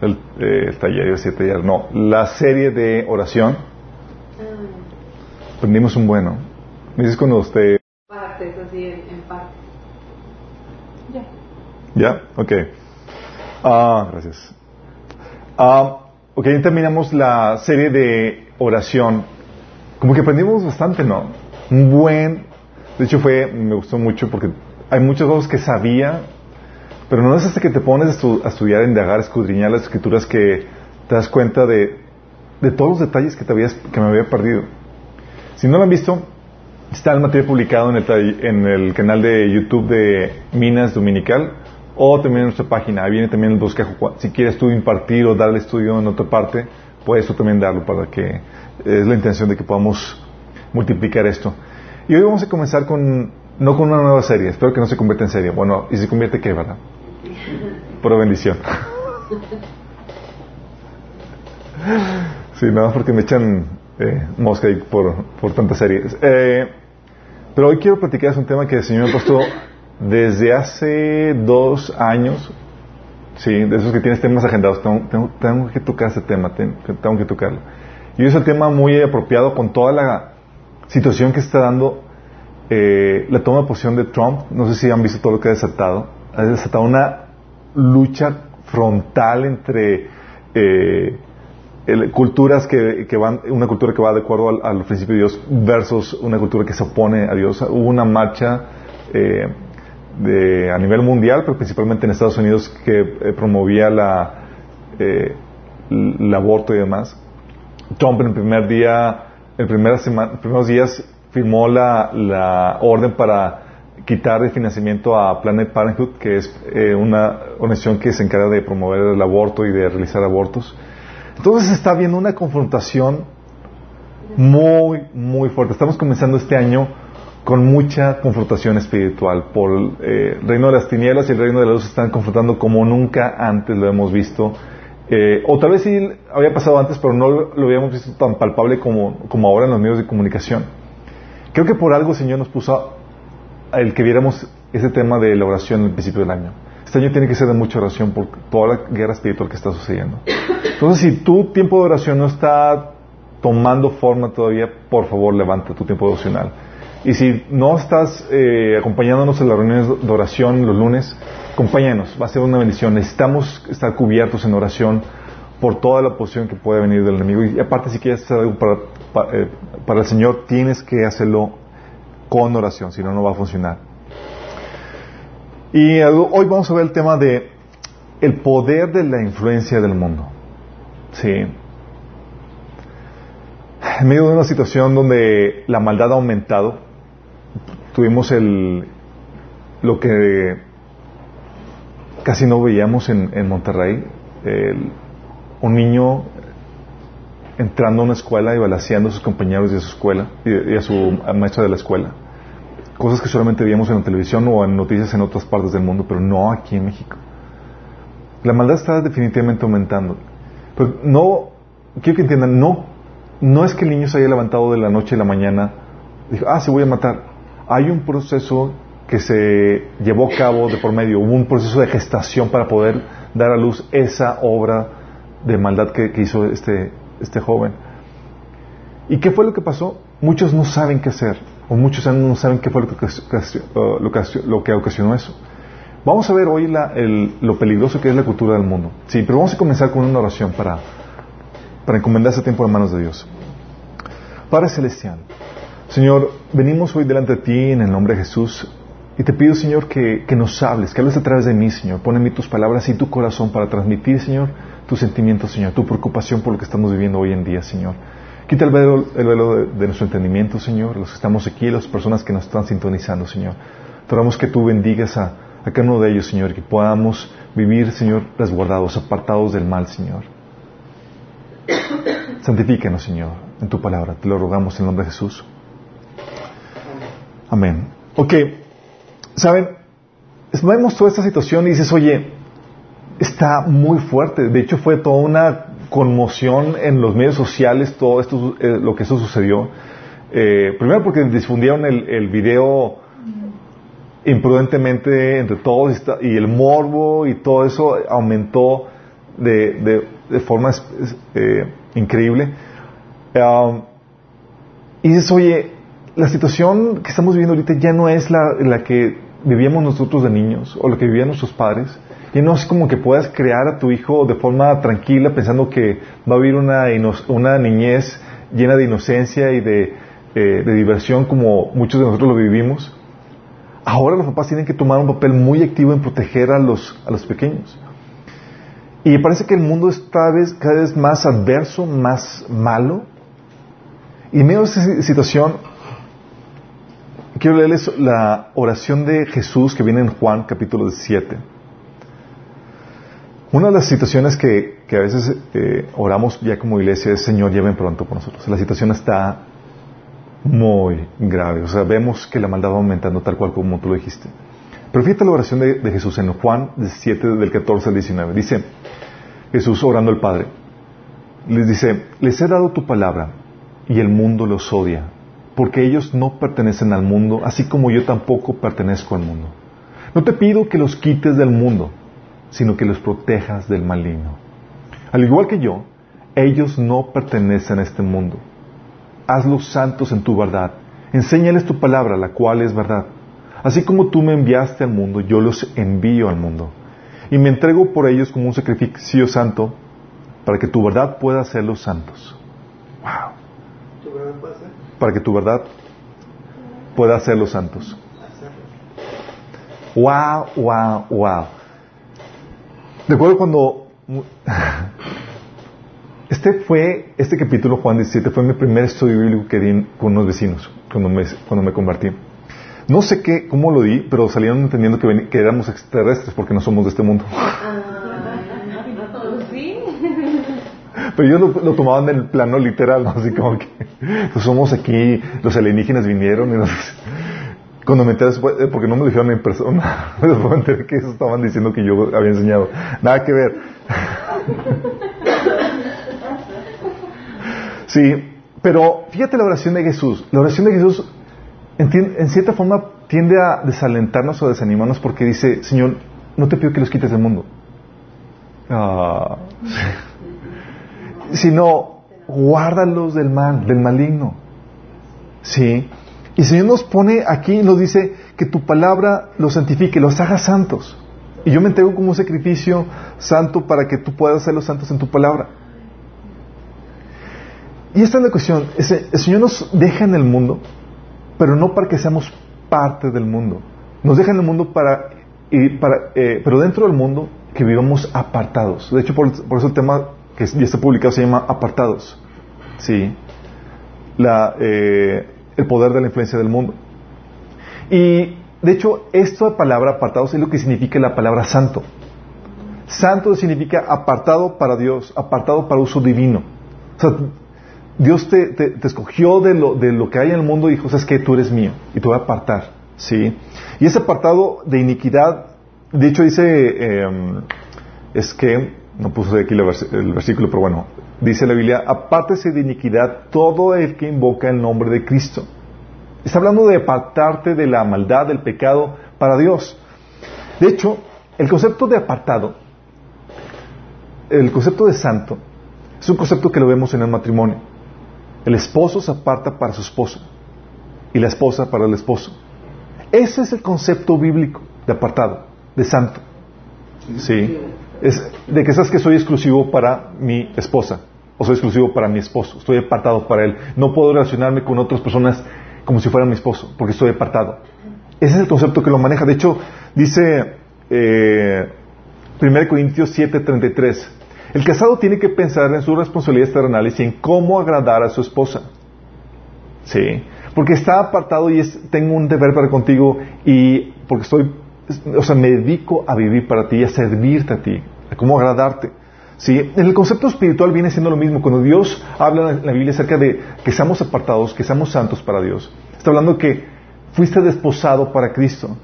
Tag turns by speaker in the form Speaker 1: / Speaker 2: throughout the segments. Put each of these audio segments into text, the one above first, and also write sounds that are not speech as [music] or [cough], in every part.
Speaker 1: el, eh, el taller, el taller, no, la serie de oración. Aprendimos un bueno. Me dices cuando usted...
Speaker 2: Partes, así en, en partes. Ya.
Speaker 1: ¿Ya? Ok. Ah, gracias. Ah, ok, ya terminamos la serie de oración. Como que aprendimos bastante, ¿no? Un buen... De hecho fue, me gustó mucho porque hay muchas cosas que sabía, pero no es hasta que te pones a, estu- a estudiar, a indagar, a escudriñar las escrituras que te das cuenta de, todos los detalles que, te habías, que me había perdido. Si no lo han visto, está el material publicado en el, en el canal de YouTube de Minas Dominical o también en nuestra página. Ahí viene también el bosquejo. Si quieres tú impartir o darle estudio en otra parte, puedes tú también darlo para que es la intención de que podamos multiplicar esto. Y hoy vamos a comenzar con, no con una nueva serie, espero que no se convierta en serie. Bueno, ¿y se convierte qué, verdad? Por bendición. Sí, nada más porque me echan eh, mosca por, por tantas series. Eh, pero hoy quiero platicar un tema que el Señor me ha puesto desde hace dos años. Sí, de esos que tienes temas agendados. Tengo, tengo- tengo que tocar ese tema, ten- tengo que tocarlo. Y es el tema muy apropiado con toda la situación que está dando eh, la toma de posición de Trump. No sé si han visto todo lo que ha desatado. Ha desatado una lucha frontal entre eh, culturas que, van, una cultura que va de acuerdo al, principio de Dios versus una cultura que se opone a Dios. Hubo una marcha eh, de, a nivel mundial, pero principalmente en Estados Unidos, que eh, promovía la, el aborto y demás. Trump en el primer día, en primeros días firmó la orden para quitar el financiamiento a Planet Parenthood, que es eh, una organización que se encarga de promover el aborto y de realizar abortos. Entonces está habiendo una confrontación muy, muy fuerte. Estamos comenzando este año con mucha confrontación espiritual. Por eh, el reino de las tinieblas y el reino de la luz se están confrontando como nunca antes lo hemos visto. Eh, o tal vez sí había pasado antes, pero no lo, lo habíamos visto tan palpable como, como ahora en los medios de comunicación. Creo que por algo el Señor nos puso el que viéramos ese tema de la oración al principio del año. Este año tiene que ser de mucha oración por toda la guerra espiritual que está sucediendo. Entonces, si tu tiempo de oración no está tomando forma todavía, por favor, levanta tu tiempo devocional. Y si no estás eh, acompañándonos en las reuniones de oración los lunes, acompáñanos, va a ser una bendición. Necesitamos estar cubiertos en oración por toda la oposición que puede venir del enemigo. Y aparte, si quieres hacer algo para, pa- eh, para el Señor, tienes que hacerlo con oración, si no, no va a funcionar. Y hoy vamos a ver el tema de el poder de la influencia del mundo. Sí. En medio de una situación donde la maldad ha aumentado, tuvimos el lo que casi no veíamos en, en Monterrey, un niño entrando a una escuela y balaseando a sus compañeros de su escuela y, y a su maestra de la escuela. Cosas que solamente veíamos en la televisión o en noticias en otras partes del mundo, pero no aquí en México. La maldad está definitivamente aumentando. Pero no, quiero que entiendan, no, no es que el niño se haya levantado de la noche a la mañana, dijo, ah, se voy a matar. Hay un proceso que se llevó a cabo de por medio, hubo un proceso de gestación para poder dar a luz esa obra de maldad que hizo este, este joven. ¿Y qué fue lo que pasó? Muchos no saben qué hacer, o muchos no saben qué fue lo que, lo que lo que ocasionó eso. Vamos a ver hoy lo peligroso que es la cultura del mundo. Sí, pero vamos a comenzar con una oración para, para encomendar ese tiempo en manos de Dios. Padre Celestial, Señor, venimos hoy delante de ti en el nombre de Jesús y te pido, Señor, que, que nos hables, que hables a través de mí, Señor. Pon en mí tus palabras y tu corazón para transmitir, Señor, tus sentimientos, Señor, tu preocupación por lo que estamos viviendo hoy en día, Señor. Quita el velo, el velo de, nuestro entendimiento, Señor, los que estamos aquí, las personas que nos están sintonizando, Señor. Te rogamos que tú bendigas a, a cada uno de ellos, Señor, que podamos vivir, Señor, resguardados, apartados del mal, Señor. [coughs] Santifícanos, Señor, en tu palabra. Te lo rogamos en el nombre de Jesús. Amén. Ok, ¿saben? Vemos toda esta situación y dices, oye, está muy fuerte. De hecho, fue toda una conmoción en los medios sociales todo esto, eh, lo que eso sucedió. Eh, primero porque difundieron el, video imprudentemente entre todos y el morbo y todo eso aumentó de, de, de forma eh, increíble. Um, y dices, oye, la situación que estamos viviendo ahorita ya no es la, la que vivíamos nosotros de niños o la que vivían nuestros padres. Y no es como que puedas crear a tu hijo de forma tranquila pensando que va a vivir una, una niñez llena de inocencia y de, eh, de diversión como muchos de nosotros lo vivimos. Ahora los papás tienen que tomar un papel muy activo en proteger a los, a los pequeños. Y parece que el mundo es cada vez, cada vez más adverso, más malo. Y en medio de esta situación, quiero leerles la oración de Jesús que viene en Juan capítulo 7. Una de las situaciones que, que a veces eh, oramos ya como iglesia es, Señor, lleven pronto por nosotros. La situación está muy grave. O sea, vemos que la maldad va aumentando tal cual como tú lo dijiste. Pero fíjate la oración de, de Jesús en Juan 7 del 14 al 19. Dice Jesús orando al Padre. Les dice, les he dado tu palabra y el mundo los odia, porque ellos no pertenecen al mundo, así como yo tampoco pertenezco al mundo. No te pido que los quites del mundo, sino que los protejas del maligno. Al igual que yo, ellos no pertenecen a este mundo. Hazlos santos en tu verdad. Enséñales tu palabra, la cual es verdad. Así como tú me enviaste al mundo, yo los envío al mundo. Y me entrego por ellos como un sacrificio santo para que tu verdad pueda hacerlos santos. Wow. Para que tu verdad pueda hacerlos santos. Wow, wow, wow. Recuerdo cuando [laughs] este fue, este capítulo Juan 17 fue mi primer estudio bíblico que di con unos vecinos cuando me, cuando me convertí. No sé qué, cómo lo di, pero salieron entendiendo que, que éramos extraterrestres porque no somos de este mundo. [laughs] Pero ellos lo, lo, tomaban en el plano literal, ¿no? así como que pues [laughs] somos aquí, los alienígenas vinieron y nos, cuando me enteré, porque no me lo dijeron en persona, [laughs] me enteré que eso estaban diciendo que yo había enseñado. Nada que ver. [laughs] Sí, pero fíjate la oración de Jesús. La oración de Jesús, en, cierta forma, tiende a desalentarnos o desanimarnos porque dice, Señor, no te pido que los quites del mundo. Ah, sino, guárdalos del mal, del maligno. Sí. Y el Señor nos pone aquí, nos dice que tu palabra los santifique, los haga santos. Y yo me entrego como un sacrificio santo para que tú puedas hacerlos santos en tu palabra. Y esta es la cuestión. El Señor nos deja en el mundo, pero no para que seamos parte del mundo. Nos deja en el mundo para, y para eh, pero dentro del mundo que vivamos apartados. De hecho, por, eso el tema que ya está publicado se llama apartados. Sí. La, eh, el poder de la influencia del mundo. Y de hecho, esta palabra apartados es lo que significa la palabra santo. Santo significa apartado para Dios, apartado para uso divino. O sea, Dios te, te, escogió de lo, de lo, que hay en el mundo y dijo, sabes que tú eres mío y te voy a apartar. ¿sí? Y ese apartado de iniquidad, de hecho dice, eh, es que, no puse aquí el versículo, pero bueno, dice la Biblia, apártese de iniquidad todo el que invoca el nombre de Cristo. Está hablando de apartarte de la maldad, del pecado para Dios. De hecho, el concepto de apartado, el concepto de santo, es un concepto que lo vemos en el matrimonio. El esposo se aparta para su esposa y la esposa para el esposo. Ese es el concepto bíblico de apartado, de santo. Sí. Es de que sabes que soy exclusivo para mi esposa o soy exclusivo para mi esposo. Estoy apartado para él. No puedo relacionarme con otras personas como si fuera mi esposo porque estoy apartado. Ese es el concepto que lo maneja. De hecho, dice eh, 1 Corintios 7:33 el casado tiene que pensar en sus responsabilidades terrenales y en cómo agradar a su esposa. ¿Sí? Porque está apartado y tengo un deber para contigo y porque estoy, o sea, me dedico a vivir para ti, a servirte a ti, a cómo agradarte. ¿Sí? En el concepto espiritual viene siendo lo mismo. Cuando Dios habla en la Biblia acerca de que seamos apartados, que seamos santos para Dios, está hablando que fuiste desposado para Cristo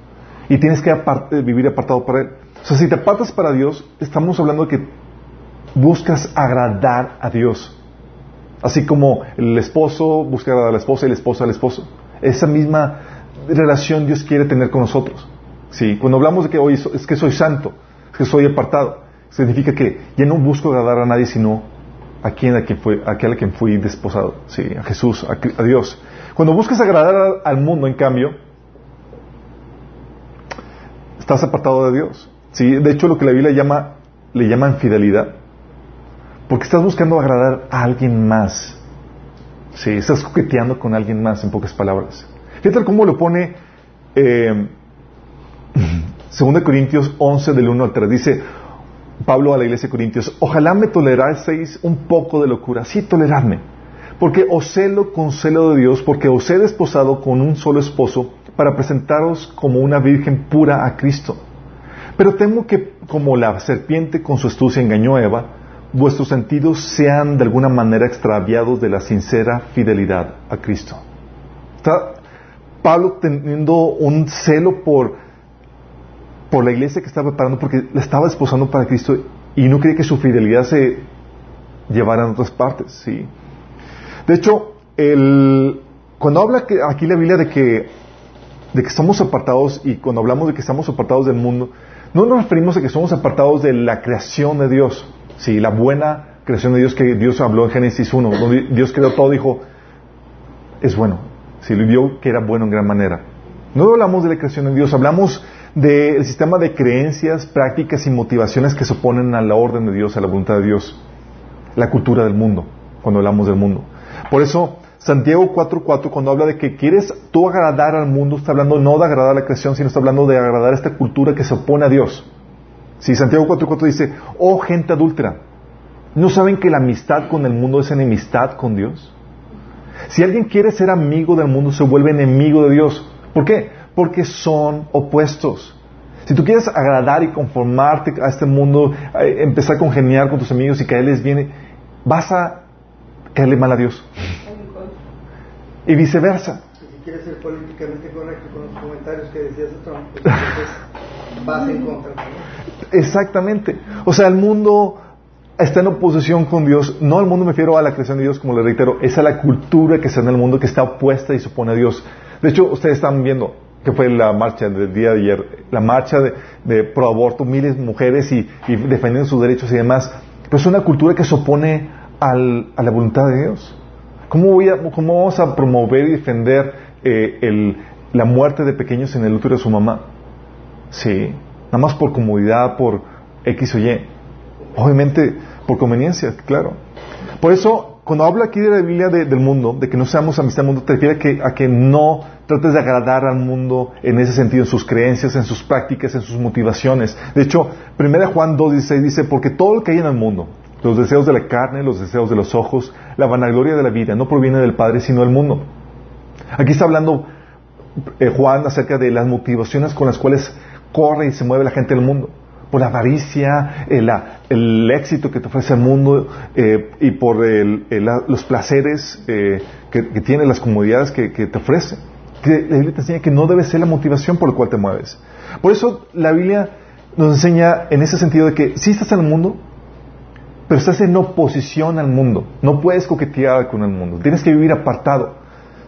Speaker 1: y tienes que vivir apartado para Él. O sea, si te apartas para Dios, estamos hablando de que buscas agradar a Dios. Así como el esposo busca agradar a la esposa y la esposa al esposo. Esa misma relación Dios quiere tener con nosotros. ¿Sí? Cuando hablamos de que hoy es que soy santo, es que soy apartado, significa que ya no busco agradar a nadie, sino a quien, a quien fue, a aquel a quien fui desposado, sí, a Jesús, a, Dios. Cuando buscas agradar al mundo, en cambio, estás apartado de Dios. Sí, de hecho, lo que la Biblia llama, le llama infidelidad, porque estás buscando agradar a alguien más. Sí, estás coqueteando con alguien más, en pocas palabras. Fíjate cómo lo pone eh, [laughs] 2 Corintios 11 del 1 al 3. Dice Pablo a la iglesia de Corintios, ojalá me toleraseis un poco de locura. Sí, toleradme. Porque os celo con celo de Dios, porque os he desposado con un solo esposo para presentaros como una virgen pura a Cristo. Pero temo que, como la serpiente con su astucia engañó a Eva, vuestros sentidos sean de alguna manera extraviados de la sincera fidelidad a Cristo. Está Pablo teniendo un celo por, por la iglesia que estaba preparando porque la estaba desposando para Cristo y no quería que su fidelidad se llevara a otras partes. ¿sí? De hecho, el, cuando habla aquí la Biblia de que, de que somos apartados y cuando hablamos de que estamos apartados del mundo, no nos referimos a que somos apartados de la creación de Dios, sí, la buena creación de Dios que Dios habló en Génesis 1, donde Dios creó todo, dijo, es bueno, sí, lo vio que era bueno en gran manera. No hablamos de la creación de Dios, hablamos del sistema de creencias, prácticas y motivaciones que se oponen a la orden de Dios, a la voluntad de Dios, la cultura del mundo, cuando hablamos del mundo. Por eso, Santiago 4.4, cuando habla de que quieres tú agradar al mundo, está hablando no de agradar a la creación, sino está hablando de agradar a esta cultura que se opone a Dios. Si Santiago 4.4 dice, oh gente adúltera, ¿no saben que la amistad con el mundo es enemistad con Dios? Si alguien quiere ser amigo del mundo, se vuelve enemigo de Dios. ¿Por qué? Porque son opuestos. Si tú quieres agradar y conformarte a este mundo, eh, empezar a congeniar con tus amigos y caerles bien, vas a caerle mal a Dios y viceversa.
Speaker 3: Si quieres ser políticamente correcto con los comentarios que decías de Trump, pues entonces vas en contra
Speaker 1: Exactamente. O sea, el mundo está en oposición con Dios. No al mundo me refiero a la creación de Dios, como le reitero, es a la cultura que está en el mundo que está opuesta y se opone a Dios. De hecho, ustedes están viendo que fue la marcha del día de ayer, la marcha de, pro aborto, miles de mujeres y, defendiendo sus derechos y demás. Pero es una cultura que se opone al, a la voluntad de Dios. ¿Cómo, voy a, cómo vamos a promover y defender eh, el, la muerte de pequeños en el útero de su mamá? Sí, nada más por comodidad, por X o Y. Obviamente, por conveniencia, claro. Por eso, cuando habla aquí de la Biblia del mundo, de que no seamos amistad del mundo, te refiere a que, no trates de agradar al mundo en ese sentido, en sus creencias, en sus prácticas, en sus motivaciones. De hecho, 1 Juan 2.16 dice, porque todo lo que hay en el mundo, los deseos de la carne, los deseos de los ojos, la vanagloria de la vida, no proviene del Padre, sino del mundo. Aquí está hablando eh, Juan acerca de las motivaciones con las cuales corre y se mueve la gente del mundo. Por la avaricia, eh, el éxito que te ofrece el mundo eh, y por los placeres que, tiene, las comodidades que, te ofrece. Que la Biblia te enseña que no debe ser la motivación por la cual te mueves. Por eso la Biblia nos enseña en ese sentido de que si estás en el mundo, pero estás en oposición al mundo. No puedes coquetear con el mundo. Tienes que vivir apartado.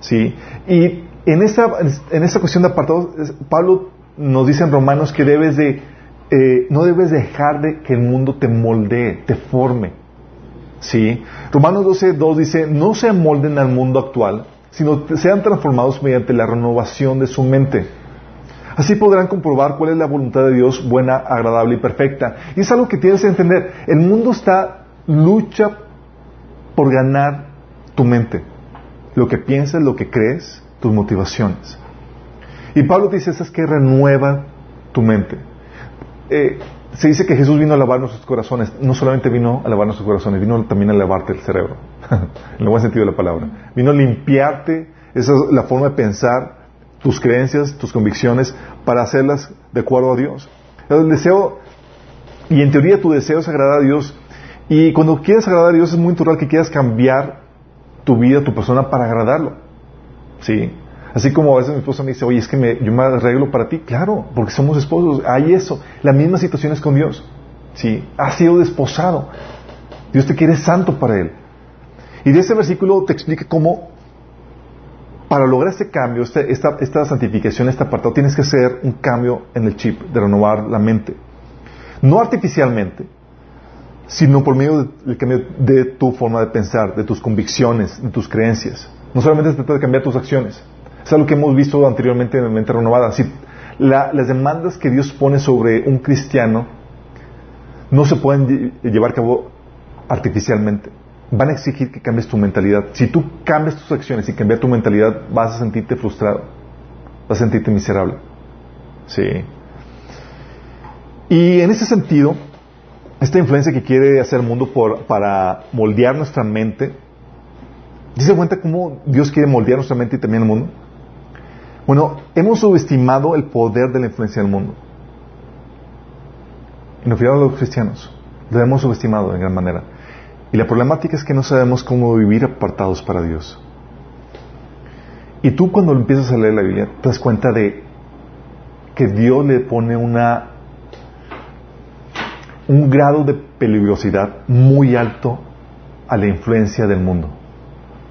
Speaker 1: ¿sí? Y en esa, en esa cuestión de apartado, Pablo nos dice en Romanos que debes de, eh, no debes dejar de que el mundo te moldee, te forme. ¿sí? Romanos 12, 2 dice, no se molden al mundo actual, sino sean transformados mediante la renovación de su mente Así podrán comprobar cuál es la voluntad de Dios buena, agradable y perfecta. Y es algo que tienes que entender. El mundo está lucha por ganar tu mente. Lo que piensas, lo que crees, tus motivaciones. Y Pablo dice, es que renueva tu mente. Eh, se dice que Jesús vino a lavar nuestros corazones. No solamente vino a lavar nuestros corazones, vino también a lavarte el cerebro. [laughs] en el buen sentido de la palabra. Vino a limpiarte. Esa es la forma de pensar tus creencias, tus convicciones, para hacerlas de acuerdo a Dios. El deseo, y en teoría tu deseo es agradar a Dios, y cuando quieres agradar a Dios es muy natural que quieras cambiar tu vida, tu persona para agradarlo. ¿Sí? Así como a veces mi esposa me dice, oye, es que me, yo me arreglo para ti. Claro, porque somos esposos. Hay eso. La misma situación es con Dios. ¿Sí? Has sido desposado. Dios te quiere santo para Él. Y de ese versículo te explica cómo para lograr este cambio, esta, esta, santificación, este apartado, tienes que hacer un cambio en el chip de renovar la mente. No artificialmente, sino por medio del cambio de tu forma de pensar, de tus convicciones, de tus creencias. No solamente se trata de cambiar tus acciones. Es algo que hemos visto anteriormente en la mente renovada. Si las demandas que Dios pone sobre un cristiano no se pueden llevar a cabo artificialmente. Van a exigir que cambies tu mentalidad. Si tú cambias tus acciones y cambias tu mentalidad, vas a sentirte frustrado. Vas a sentirte miserable. Sí. Y en ese sentido, esta influencia que quiere hacer el mundo para moldear nuestra mente, ¿dice cuenta cómo Dios quiere moldear nuestra mente y también el mundo? Bueno, hemos subestimado el poder de la influencia del mundo. Y nos a los cristianos. Lo hemos subestimado en gran manera. Y la problemática es que no sabemos cómo vivir apartados para Dios. Y tú cuando empiezas a leer la Biblia te das cuenta de que Dios le pone una un grado de peligrosidad muy alto a la influencia del mundo.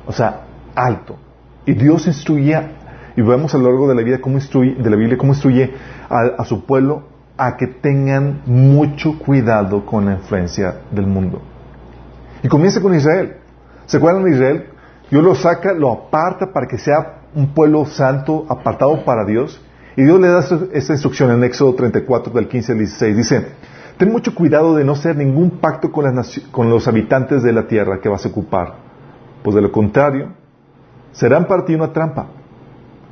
Speaker 1: O sea, alto. Y Dios instruía, y vemos a lo largo de la vida cómo instruye, de la Biblia cómo instruye a, su pueblo a que tengan mucho cuidado con la influencia del mundo. Y comienza con Israel. ¿Se acuerdan de Israel? Dios lo saca, lo aparta para que sea un pueblo santo, apartado para Dios. Y Dios le da esta instrucción en Éxodo 34, del 15 al 16. Dice, ten mucho cuidado de no hacer ningún pacto con, con los habitantes de la tierra que vas a ocupar, pues de lo contrario, serán para ti una trampa.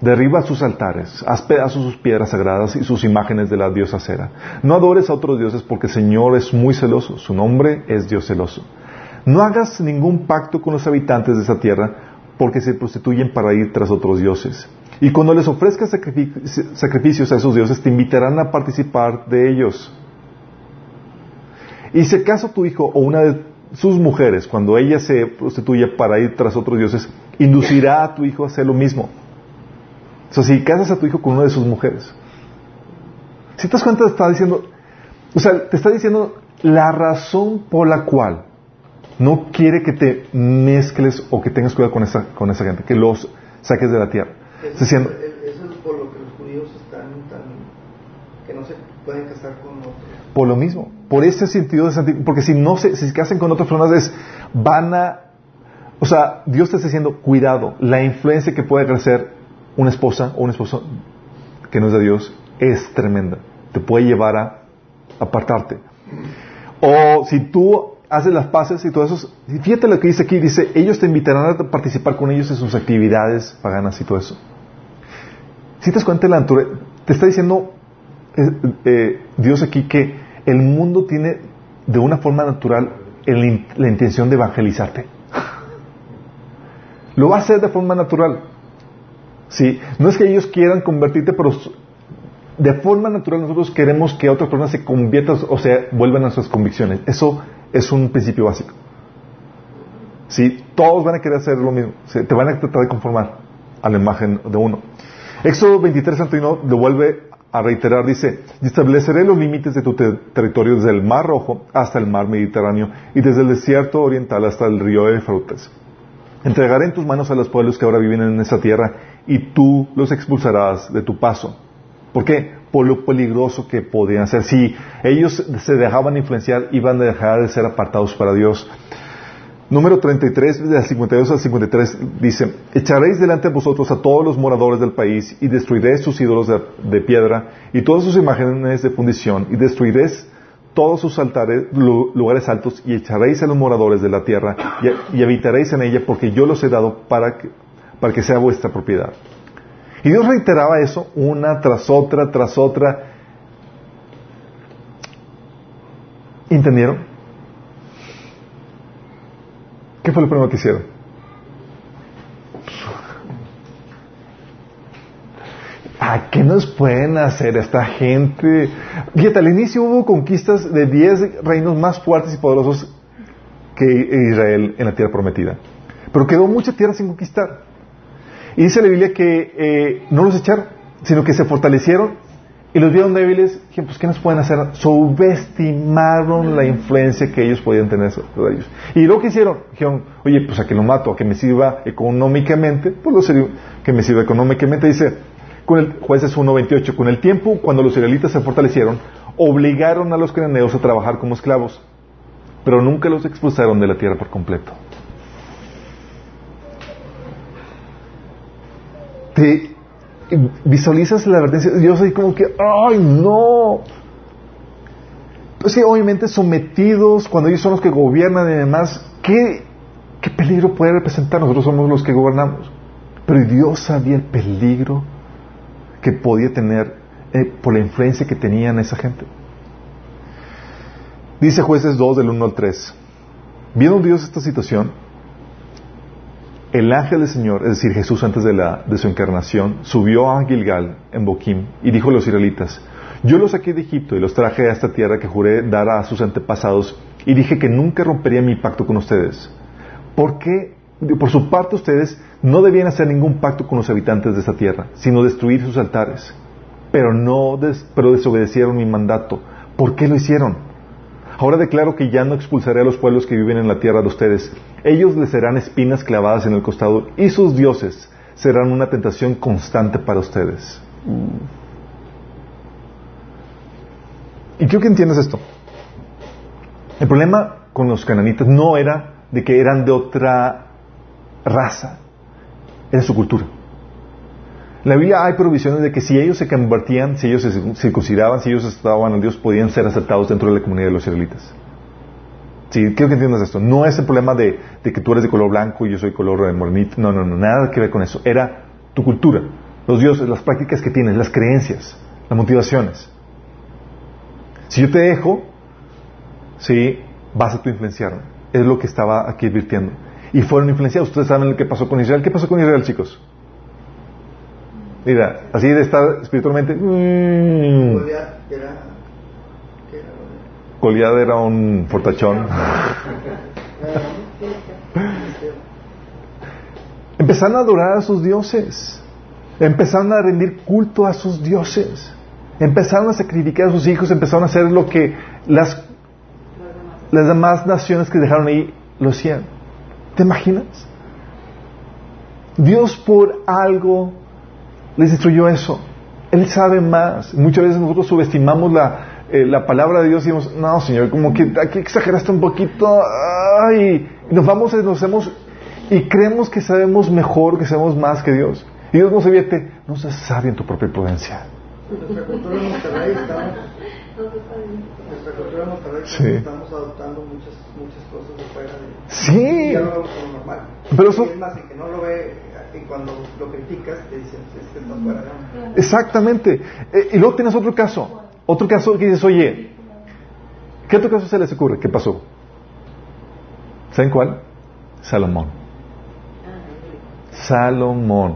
Speaker 1: Derriba sus altares, haz pedazos sus piedras sagradas y sus imágenes de la diosa Cera. No adores a otros dioses porque el Señor es muy celoso, su nombre es Dios celoso. No hagas ningún pacto con los habitantes de esa tierra porque se prostituyen para ir tras otros dioses. Y cuando les ofrezcas sacrificios a esos dioses, te invitarán a participar de ellos. Y si acaso tu hijo o una de sus mujeres, cuando ella se prostituye para ir tras otros dioses, inducirá a tu hijo a hacer lo mismo. O sea, si casas a tu hijo con una de sus mujeres. Si te das cuenta, te está diciendo, o sea, te está diciendo la razón por la cual no quiere que te mezcles o que tengas cuidado con esa, con esa gente, que los saques de la tierra.
Speaker 3: Eso, eso es por lo que los judíos están tan... que no se pueden casar con otros.
Speaker 1: Por lo mismo, por ese sentido de porque si no se, si se casan con otras personas es, van a, o sea, Dios te está diciendo, cuidado, la influencia que puede crecer una esposa o un esposo que no es de Dios es tremenda, te puede llevar a apartarte. O si tú haces las paces y todo eso, fíjate lo que dice aquí, dice, ellos te invitarán a participar con ellos en sus actividades paganas y todo eso. Si te das cuenta la naturaleza, te está diciendo eh, eh, Dios aquí que el mundo tiene de una forma natural la intención de evangelizarte. [laughs] Lo va a hacer de forma natural. Sí, no es que ellos quieran convertirte, pero de forma natural nosotros queremos que otras personas se conviertan o sea, vuelvan a sus convicciones. Eso es un principio básico. Sí, todos van a querer hacer lo mismo. te van a tratar de conformar a la imagen de uno. Éxodo 23, 31 lo vuelve a reiterar, dice, estableceré los límites de tu territorio desde el Mar Rojo hasta el Mar Mediterráneo y desde el desierto oriental hasta el río de Eufrates. Entregaré en tus manos a los pueblos que ahora viven en esa tierra y tú los expulsarás de tu paso. ¿Por qué? Por lo peligroso que podían ser. Si ellos se dejaban influenciar, iban a dejar de ser apartados para Dios. Número 33, de 52 al 53, dice, echaréis delante de vosotros a todos los moradores del país y destruiréis sus ídolos de, piedra y todas sus imágenes de fundición y destruiréis todos sus altares, lugares altos y echaréis a los moradores de la tierra y, habitaréis en ella porque yo los he dado para que, para que sea vuestra propiedad. Y Dios reiteraba eso una tras otra, tras otra. ¿Entendieron? ¿Qué fue lo primero que hicieron? ¿A qué nos pueden hacer esta gente? Fíjate, al inicio hubo conquistas de 10 reinos más fuertes y poderosos que Israel en la tierra prometida. Pero quedó mucha tierra sin conquistar. Y dice la Biblia que eh, no los echaron, sino que se fortalecieron y los vieron débiles, dijeron, pues ¿qué nos pueden hacer? Subestimaron la influencia que ellos podían tener sobre ellos. Y luego que hicieron, dijeron, oye, pues a que lo mato, a que me sirva económicamente, pues lo sería, que me sirva económicamente. Dice, con el, jueces 1.28, con el tiempo, cuando los israelitas se fortalecieron, obligaron a los cananeos a trabajar como esclavos. pero nunca los expulsaron de la tierra por completo. Te visualizas la advertencia Dios ahí como que, ¡ay, no! Pues sí, obviamente sometidos, cuando ellos son los que gobiernan y demás, ¿qué, qué peligro puede representar? Nosotros somos los que gobernamos. Pero Dios sabía el peligro que podía tener eh, por la influencia que tenían esa gente. Dice jueces 2 del 1 al 3. Viendo Dios esta situación, el ángel del Señor, es decir, Jesús antes de, de su encarnación, subió a Gilgal en Boquim y dijo a los israelitas, yo los saqué de Egipto y los traje a esta tierra que juré dar a sus antepasados y dije que nunca rompería mi pacto con ustedes. ¿Por qué? Por su parte ustedes no debían hacer ningún pacto con los habitantes de esta tierra, sino destruir sus altares. Pero no pero desobedecieron mi mandato. ¿Por qué lo hicieron? Ahora declaro que ya no expulsaré a los pueblos que viven en la tierra de ustedes. Ellos les serán espinas clavadas en el costado y sus dioses serán una tentación constante para ustedes. Y quiero que entiendas esto. El problema con los cananitas no era de que eran de otra raza, era su cultura. En la Biblia hay provisiones de que si ellos se convertían, si ellos se circuncidaban, si ellos estaban a Dios, podían ser aceptados dentro de la comunidad de los israelitas. Sí, quiero que entiendas esto. No es el problema de, que tú eres de color blanco y yo soy color morenito. No, no, no, nada que ver con eso. Era tu cultura, los dioses, las prácticas que tienes, las creencias, las motivaciones. Si yo te dejo, sí, vas a tu influenciarme. Es lo que estaba aquí advirtiendo. Y fueron influenciados. Ustedes saben lo que pasó con Israel. ¿Qué pasó con Israel, chicos? Mira, así de estar espiritualmente. Mmm, Goliat era un fortachón. [laughs] Empezaron a adorar a sus dioses. Empezaron a rendir culto a sus dioses. Empezaron a sacrificar a sus hijos. Empezaron a hacer lo que las, las demás naciones que dejaron ahí lo hacían. ¿Te imaginas? Dios por algo les instruyó eso. Él sabe más. Muchas veces nosotros subestimamos la, eh, la palabra de Dios y decimos, no, Señor, como que aquí exageraste un poquito. Y nos vamos, nos hacemos, y creemos que sabemos mejor, que sabemos más que Dios. Y Dios nos advierte, no seas sabio en tu propia prudencia. [laughs] Nuestra estamos, adoptando muchas, muchas cosas fuera de Sí. Pero Exactamente. Eh, y luego tienes otro caso. Otro caso que dices, oye, ¿qué otro caso se les ocurre? ¿Qué pasó? ¿Saben cuál? Salomón. Salomón.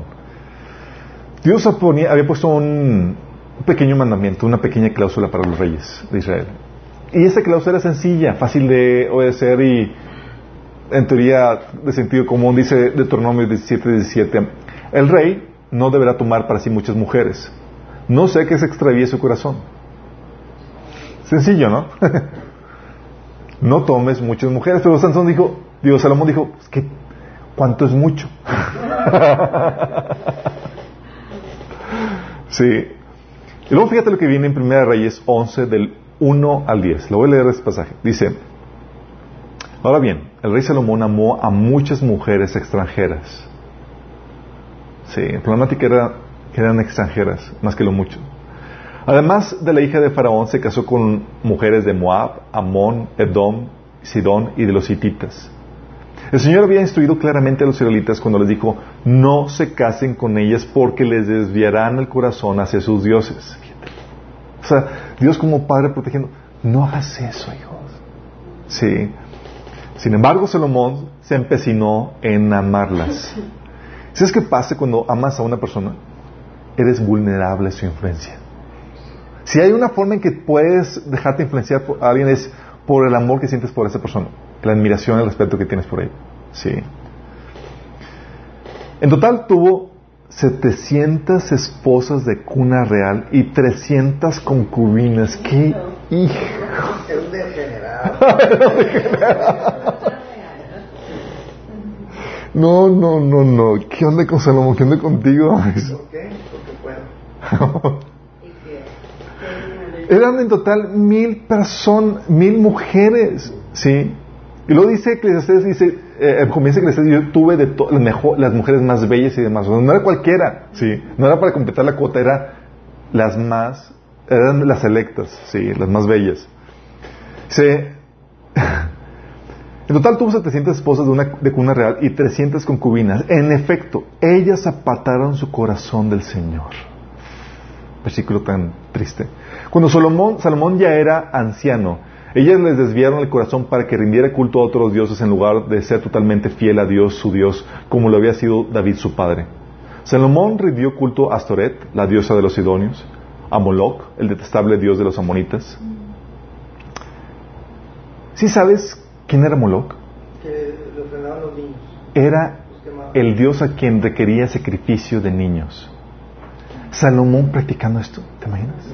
Speaker 1: Dios había puesto un, pequeño mandamiento, una pequeña cláusula para los reyes de Israel. Y esa cláusula era sencilla, fácil de obedecer y en teoría de sentido común, dice Deuteronomio 17, 17, el rey no deberá tomar para sí muchas mujeres, no sé que se extravíe su corazón. Sencillo, ¿no? [laughs] no tomes muchas mujeres, pero Sansón dijo, Dios Salomón dijo, es que, ¿cuánto es mucho? [laughs] sí. Y luego fíjate lo que viene en 1 Reyes 11 del 1 al 10. Lo voy a leer este pasaje. Dice, ahora bien, el rey Salomón amó a muchas mujeres extranjeras. Sí, la problemática era que eran extranjeras, más que lo mucho. Además de la hija de Faraón, se casó con mujeres de Moab, Amón, Edom, Sidón y de los hititas. El Señor había instruido claramente a los israelitas cuando les dijo, no se casen con ellas porque les desviarán el corazón hacia sus dioses. O sea, Dios como Padre protegiendo, no hagas eso, hijos. Sí. Sin embargo, Salomón se empecinó en amarlas. [laughs] ¿Sabes qué pasa cuando amas a una persona? Eres vulnerable a su influencia. Si hay una forma en que puedes dejarte influenciar por alguien es por el amor que sientes por esa persona, la admiración y el respeto que tienes por ella. Sí. En total tuvo 700 esposas de cuna real y 300 concubinas. ¡Qué hijo! Es un No, no, no, no. ¿Qué onda con Salomón? ¿Qué onda contigo? ¿Por qué? Porque puedo. [laughs] Eran en total mil personas, mil mujeres. Sí. Y luego dice Eclesiastes, dice, eh, comienza Eclesiastes, yo tuve de las, las mujeres más bellas y demás. No era cualquiera, sí. No era para completar la cuota, era las más, eran las selectas, sí, las más bellas. Dice, [laughs] en total tuvo 700 esposas de, una, de cuna real y 300 concubinas. En efecto, ellas apartaron su corazón del Señor. Versículo tan triste. Cuando Salomón ya era anciano, ellas les desviaron el corazón para que rindiera culto a otros dioses en lugar de ser totalmente fiel a Dios, su Dios, como lo había sido David, su padre. Salomón rindió culto a Astoret, la diosa de los Sidonios, a Moloch, el detestable dios de los amonitas. ¿Sí sabes quién era Moloch?
Speaker 3: Que le ofrendaban los niños.
Speaker 1: Era el dios a quien requería sacrificio de niños. Salomón practicando esto, ¿te imaginas?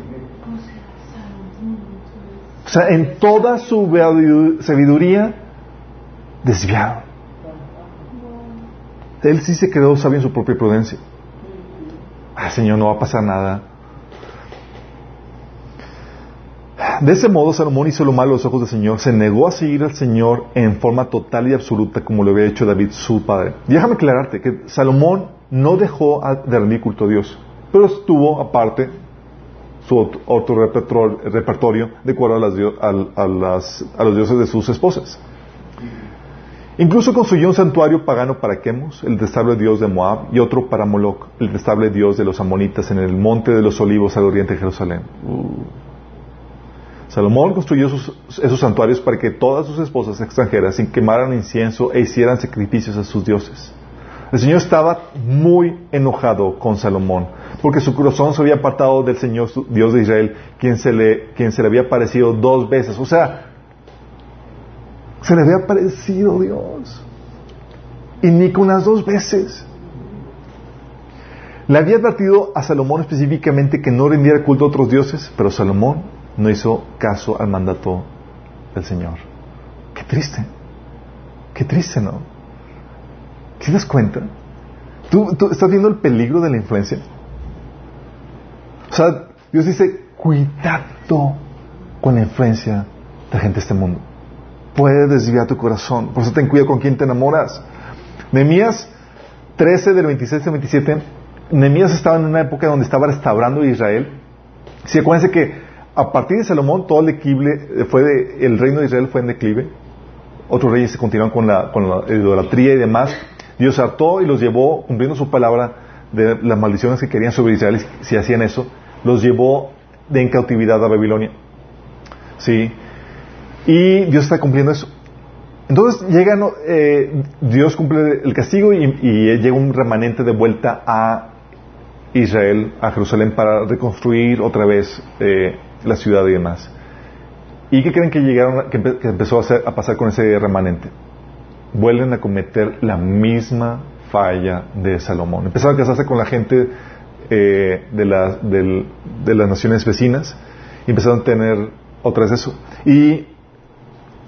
Speaker 1: Sea, en toda su sabidu- sabiduría, desviado. Él sí se quedó sabio en su propia prudencia. Ah, Señor, no va a pasar nada. De ese modo, Salomón hizo lo malo a los ojos del Señor. Se negó a seguir al Señor en forma total y absoluta, como lo había hecho David, su padre. Déjame aclararte que Salomón no dejó de rendir culto a Dios, pero estuvo aparte su repertorio de acuerdo a, las al- a las- a los dioses de sus esposas. Incluso construyó un santuario pagano para Chemos, el detestable dios de Moab, y otro para Moloch, el detestable dios de los amonitas, en el monte de los olivos al oriente de Jerusalén. Uh. Salomón construyó esos santuarios para que todas sus esposas extranjeras quemaran incienso e hicieran sacrificios a sus dioses. El Señor estaba muy enojado con Salomón, porque su corazón se había apartado del Señor, Dios de Israel, quien se le, quien se le había aparecido dos veces. O sea, se le había aparecido Dios. Y ni con dos veces. Le había advertido a Salomón específicamente que no rindiera culto a otros dioses, pero Salomón no hizo caso al mandato del Señor. Qué triste. Qué triste, ¿no? ¿Te das cuenta? ¿Tú, estás viendo el peligro de la influencia? O sea, Dios dice, cuidado con la influencia de la gente de este mundo. Puede desviar tu corazón. Por eso ten cuidado con quién te enamoras. Nehemías 13 del 26 al 27. Nehemías estaba en una época donde estaba restaurando Israel. Si acuérdense que a partir de Salomón todo el declive fue de, el reino de Israel fue en declive. Otros reyes se continuaron con la, con la idolatría y demás. Dios hartó y los llevó, cumpliendo su palabra de las maldiciones que querían sobre Israel si hacían eso, los llevó de en cautividad a Babilonia. Sí. Y Dios está cumpliendo eso. Entonces llega, eh, Dios cumple el castigo y, llega un remanente de vuelta a Israel, a Jerusalén, para reconstruir otra vez eh, la ciudad y demás. ¿Y qué creen que llegaron, que, que empezó a, a pasar con ese remanente? Vuelven a cometer la misma falla de Salomón. Empezaron a casarse con la gente eh, de, la- de las naciones vecinas y empezaron a tener otra vez eso. Y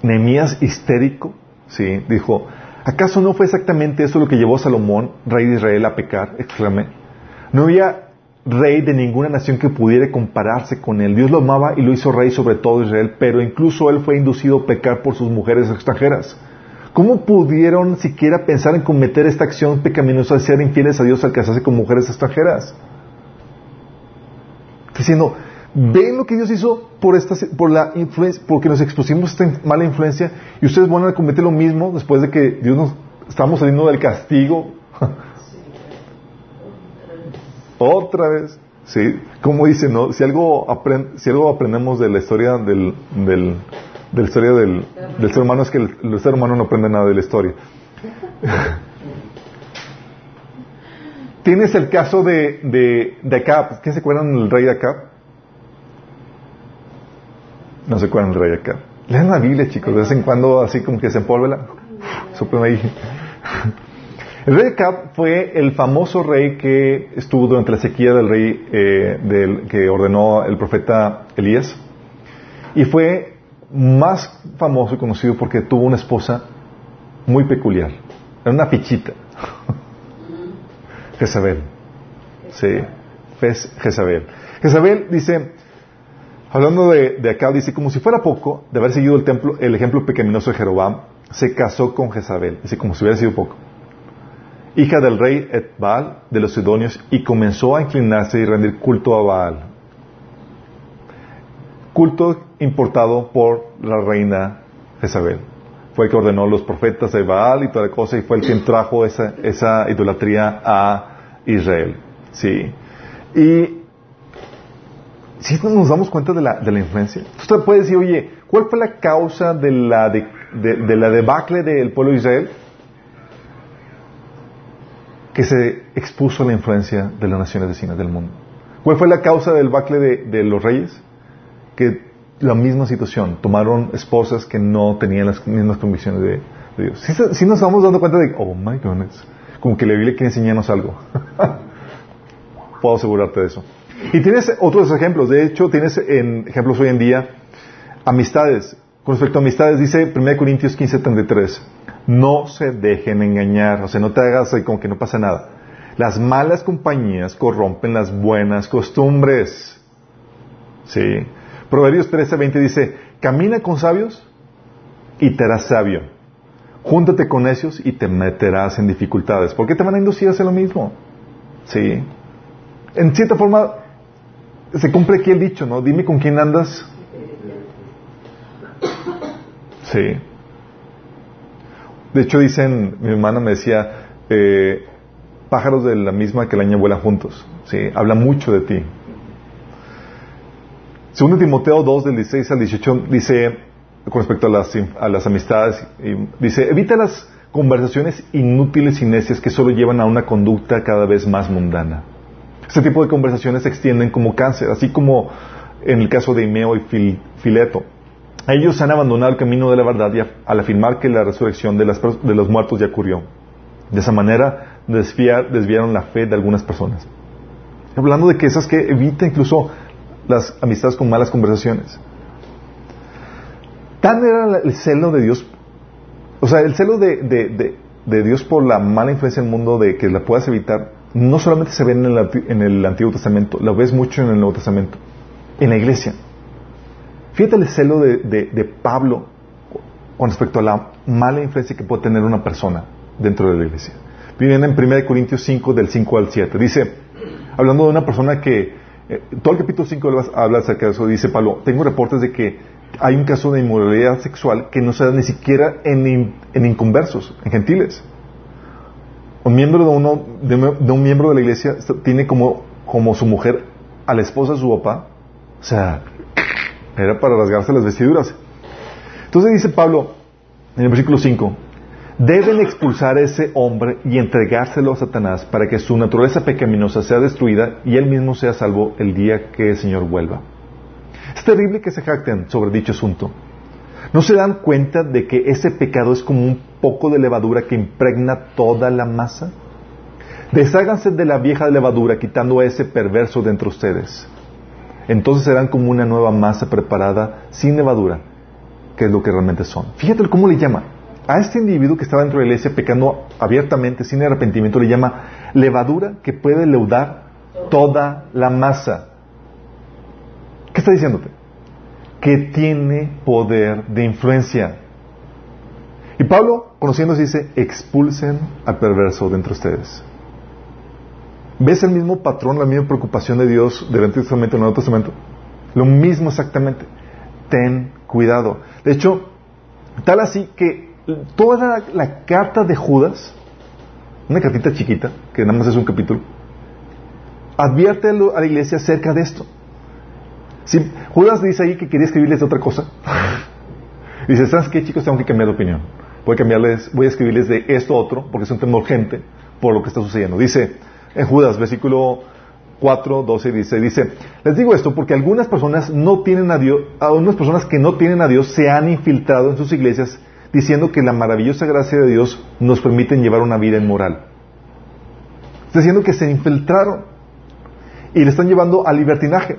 Speaker 1: Nehemías histérico, sí, dijo, ¿acaso no fue exactamente eso lo que llevó a Salomón, rey de Israel, a pecar? exclamé. No había rey de ninguna nación que pudiera compararse con él. Dios lo amaba y lo hizo rey sobre todo Israel, pero incluso él fue inducido a pecar por sus mujeres extranjeras. ¿Cómo pudieron siquiera pensar en cometer esta acción pecaminosa de ser infieles a Dios al casarse con mujeres extranjeras? Diciendo, ven lo que Dios hizo por esta, por la influencia, porque nos expusimos a esta mala influencia y ustedes van a cometer lo mismo después de que Dios nos estamos saliendo del castigo. [laughs] Otra vez, sí, como dice, no, si algo aprend- si algo aprendemos de la historia del, del de la historia del, del ser humano es que el, ser humano no aprende nada de la historia. [laughs] Tienes el caso de, de, de Acab. ¿Quién se acuerdan del rey de Acab? No se acuerdan del rey de Acab. Lean la Biblia, chicos. De vez en cuando, así como que se empolvela. [laughs] Soplan ahí. [laughs] El rey de Acab fue el famoso rey que estuvo durante la sequía del rey eh, del, que ordenó el profeta Elías. Y fue más famoso y conocido porque tuvo una esposa muy peculiar. Era una fichita. [laughs] Jezabel. Sí, es Jezabel. Jezabel dice, Hablando de, de acá, dice, como si fuera poco, de haber seguido el, templo, el ejemplo pecaminoso de Jeroboam, se casó con Jezabel, dice, como si hubiera sido poco, hija del rey Etbal de los Sidonios, y comenzó a inclinarse y rendir culto a Baal. Culto importado por la reina Jezabel. Fue el que ordenó los profetas de Baal y toda la cosa, y fue el quien trajo esa, esa idolatría a Israel. Sí. Y si nos damos cuenta de la, de la influencia. Usted puede decir, oye, ¿cuál fue la causa de la, de, de, la debacle del pueblo de Israel? Que se expuso a la influencia de las naciones vecinas del mundo. ¿Cuál fue la causa del debacle de, los reyes? Que la misma situación, tomaron esposas que no tenían las mismas convicciones de, Dios. Si, nos estamos dando cuenta de, oh my goodness, como que la Biblia quiere enseñarnos algo. [laughs] Puedo asegurarte de eso. Y tienes otros ejemplos. De hecho, tienes en ejemplos hoy en día amistades. Con respecto a amistades, dice 1 Corintios 15:33, no se dejen engañar, o sea, no te hagas como que no pasa nada. Las malas compañías corrompen las buenas costumbres. Sí. Proverbios 13:20 dice, camina con sabios y te harás sabio. Júntate con necios y te meterás en dificultades. ¿Por qué te van a inducir a hacer lo mismo? Sí. En cierta forma, se cumple aquí el dicho, ¿no? Dime con quién andas. Sí. De hecho, dicen, mi hermana me decía, eh, pájaros de la misma que el año vuelan juntos. Sí, habla mucho de ti. Segundo Timoteo 2, del 16 al 18, dice, con respecto a las, a las amistades, dice, evita las conversaciones inútiles y necias que solo llevan a una conducta cada vez más mundana este tipo de conversaciones se extienden como cáncer, así como en el caso de Imeo y Fileto. Ellos han abandonado el camino de la verdad y al afirmar que la resurrección de, los muertos ya ocurrió. De esa manera desviaron la fe de algunas personas. Hablando de que esas que evita incluso las amistades con malas conversaciones. Tan era el celo de Dios, o sea, el celo de, de Dios por la mala influencia del mundo de que la puedas evitar, no solamente se ve en el, Antiguo Testamento, lo ves mucho en el Nuevo Testamento, en la iglesia. Fíjate el celo de, Pablo con respecto a la mala influencia que puede tener una persona dentro de la iglesia. Viene en 1 Corintios 5, del 5 al 7. Dice, hablando de una persona que, eh, todo el capítulo 5 habla acerca de eso, dice Pablo, tengo reportes de que hay un caso de inmoralidad sexual que no se da ni siquiera en, en inconversos, en gentiles un miembro de, un miembro de la iglesia tiene como, como su mujer a la esposa de su papá. O sea, era para rasgarse las vestiduras. Entonces dice Pablo en el versículo 5, deben expulsar a ese hombre y entregárselo a Satanás para que su naturaleza pecaminosa sea destruida y él mismo sea salvo el día que el Señor vuelva. Es terrible que se jacten sobre dicho asunto. ¿No se dan cuenta de que ese pecado es como un poco de levadura que impregna toda la masa? Desháganse de la vieja levadura quitando a ese perverso de entre ustedes. Entonces serán como una nueva masa preparada sin levadura, que es lo que realmente son. Fíjate cómo le llama. A este individuo que estaba dentro de la iglesia pecando abiertamente, sin arrepentimiento, le llama levadura que puede leudar toda la masa. ¿Qué está diciéndote? que tiene poder de influencia. Y Pablo, conociéndose, dice, expulsen al perverso de ustedes. ¿Ves el mismo patrón, la misma preocupación de Dios del Antiguo Testamento y el Nuevo Testamento? Lo mismo exactamente. Ten cuidado. De hecho, tal así que toda la, carta de Judas, una cartita chiquita, que nada más es un capítulo, advierte a la iglesia acerca de esto. Si Judas dice ahí que quería escribirles de otra cosa. [laughs] dice, ¿sabes qué chicos? Tengo que cambiar de opinión. Voy a cambiarles, voy a escribirles de esto otro, porque es un tema urgente por lo que está sucediendo. Dice en Judas, versículo 4, 12, dice, dice, les digo esto porque algunas personas no tienen a Dios, algunas personas que no tienen a Dios se han infiltrado en sus iglesias diciendo que la maravillosa gracia de Dios nos permite llevar una vida inmoral. Está diciendo que se infiltraron y le están llevando al libertinaje.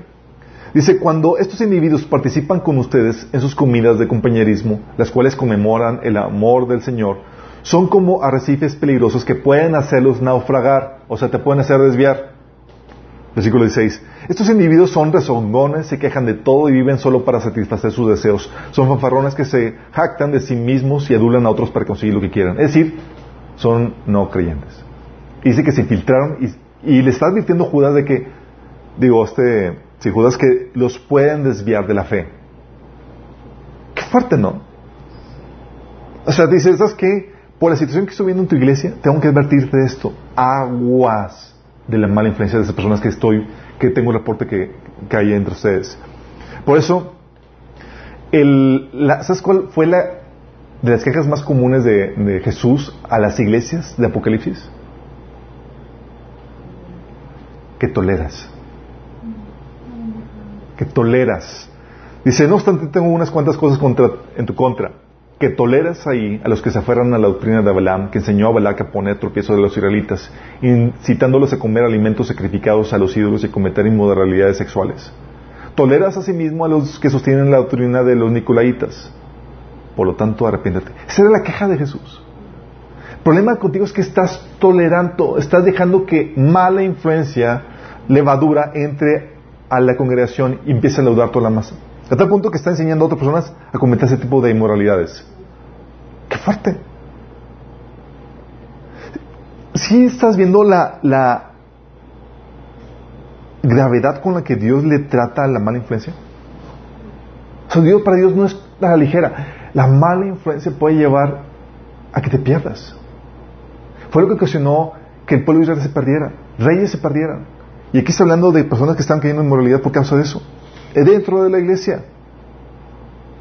Speaker 1: Dice, cuando estos individuos participan con ustedes en sus comidas de compañerismo, las cuales conmemoran el amor del Señor, son como arrecifes peligrosos que pueden hacerlos naufragar, o sea, te pueden hacer desviar. Versículo 16. Estos individuos son rezongones, se quejan de todo y viven solo para satisfacer sus deseos. Son fanfarrones que se jactan de sí mismos y adulan a otros para conseguir lo que quieran. Es decir, son no creyentes. dice que se infiltraron y, le está advirtiendo Judas de que, digo, este, si Judas que los pueden desviar de la fe. Qué fuerte, ¿no? O sea, dice, ¿sabes qué? Por la situación que estoy viendo en tu iglesia, tengo que advertirte de esto. Aguas de la mala influencia de esas personas que estoy, que tengo el reporte que, que hay entre ustedes. Por eso, el, la, ¿sabes cuál fue la de las quejas más comunes de, Jesús a las iglesias de Apocalipsis? Que toleras. Que toleras. Dice, no obstante, tengo unas cuantas cosas en tu contra que toleras ahí a los que se aferran a la doctrina de Balaam, que enseñó a Balac a poner tropiezo de los israelitas, incitándolos a comer alimentos sacrificados a los ídolos y cometer inmoralidades sexuales. Toleras asimismo a los que sostienen la doctrina de los nicolaitas. Por lo tanto, arrepiéntete. Esa era la queja de Jesús. El problema contigo es que estás tolerando, estás dejando que mala influencia, levadura, entre a la congregación y empiece a laudar toda la masa. A tal punto que está enseñando a otras personas a cometer ese tipo de inmoralidades. ¡Qué fuerte! Si estás viendo la, la gravedad con la que Dios le trata a la mala influencia? O Dios, para Dios no es la ligera. La mala influencia puede llevar a que te pierdas. Fue lo que ocasionó que el pueblo de Israel se perdiera, reyes se perdieran. Y aquí está hablando de personas que están cayendo en inmoralidad por causa de eso dentro de la iglesia.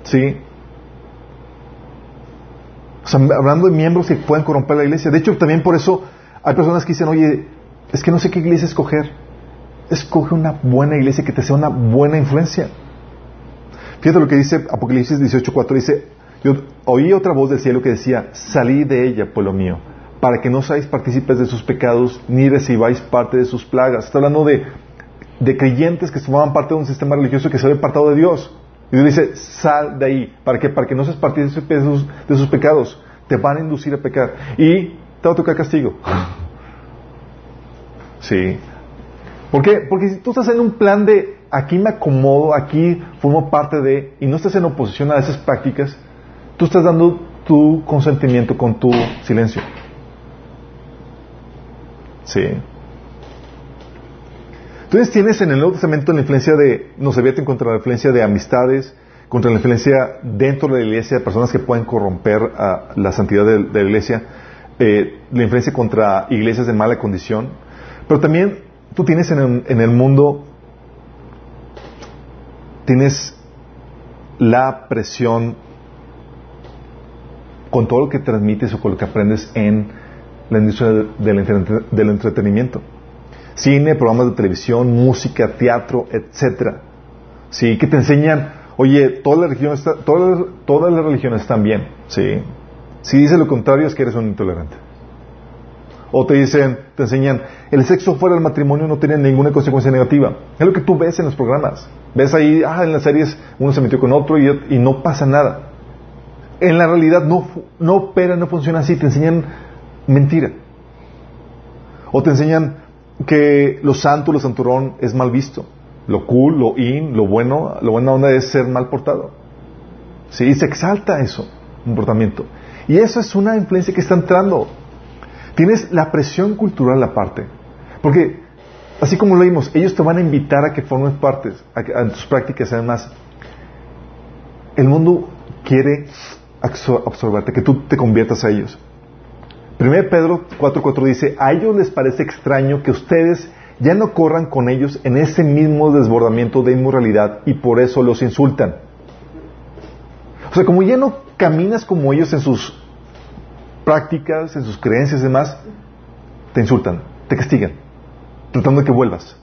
Speaker 1: ¿Sí? O sea, hablando de miembros que pueden corromper la iglesia. De hecho, también por eso hay personas que dicen, oye, es que no sé qué iglesia escoger. Escoge una buena iglesia que te sea una buena influencia. Fíjate lo que dice Apocalipsis 18.4. Dice, yo oí otra voz del cielo que decía, salí de ella, pueblo mío, para que no seáis partícipes de sus pecados, ni recibáis parte de sus plagas. Está hablando de de creyentes que formaban parte de un sistema religioso que se había apartado de Dios. Y Dios dice, sal de ahí, para que, para que no seas partícipe de sus, de sus pecados. Te van a inducir a pecar. Y te va a tocar castigo. [laughs] Sí. ¿Por qué? Porque si tú estás en un plan de aquí me acomodo, aquí formo parte de, y no estás en oposición a esas prácticas, tú estás dando tu consentimiento con tu silencio. Sí. Entonces tienes en el Nuevo Testamento la influencia de, nos advierten contra la influencia de amistades, contra la influencia dentro de la iglesia de personas que pueden corromper la santidad de, la iglesia, eh, la influencia contra iglesias de mala condición, pero también tú tienes en el, mundo, tienes la presión con todo lo que transmites o con lo que aprendes en la industria del entretenimiento cine, programas de televisión, música, teatro, etcétera. Sí, que te enseñan, oye, todas las religiones, todas, todas las religiones están bien, sí. Si dices lo contrario es que eres un intolerante. O te dicen, te enseñan, el sexo fuera del matrimonio no tiene ninguna consecuencia negativa. Es lo que tú ves en los programas. Ves ahí, ah, en las series uno se metió con otro y, y no pasa nada. En la realidad no, no opera, no funciona así. Te enseñan mentira. O te enseñan, que lo santo, lo santurón es mal visto. Lo cool, lo in, lo bueno, lo buena onda es ser mal portado. Sí, se exalta eso, comportamiento. Y eso es una influencia que está entrando. Tienes la presión cultural aparte. Porque, así como lo vimos, ellos te van a invitar a que formes parte, a, a tus prácticas, además. El mundo quiere absorberte, que tú te conviertas a ellos. 1 Pedro 4.4 dice, a ellos les parece extraño que ustedes ya no corran con ellos en ese mismo desbordamiento de inmoralidad y por eso los insultan. O sea, como ya no caminas como ellos en sus prácticas, en sus creencias y demás, te insultan, te castigan, tratando de que vuelvas.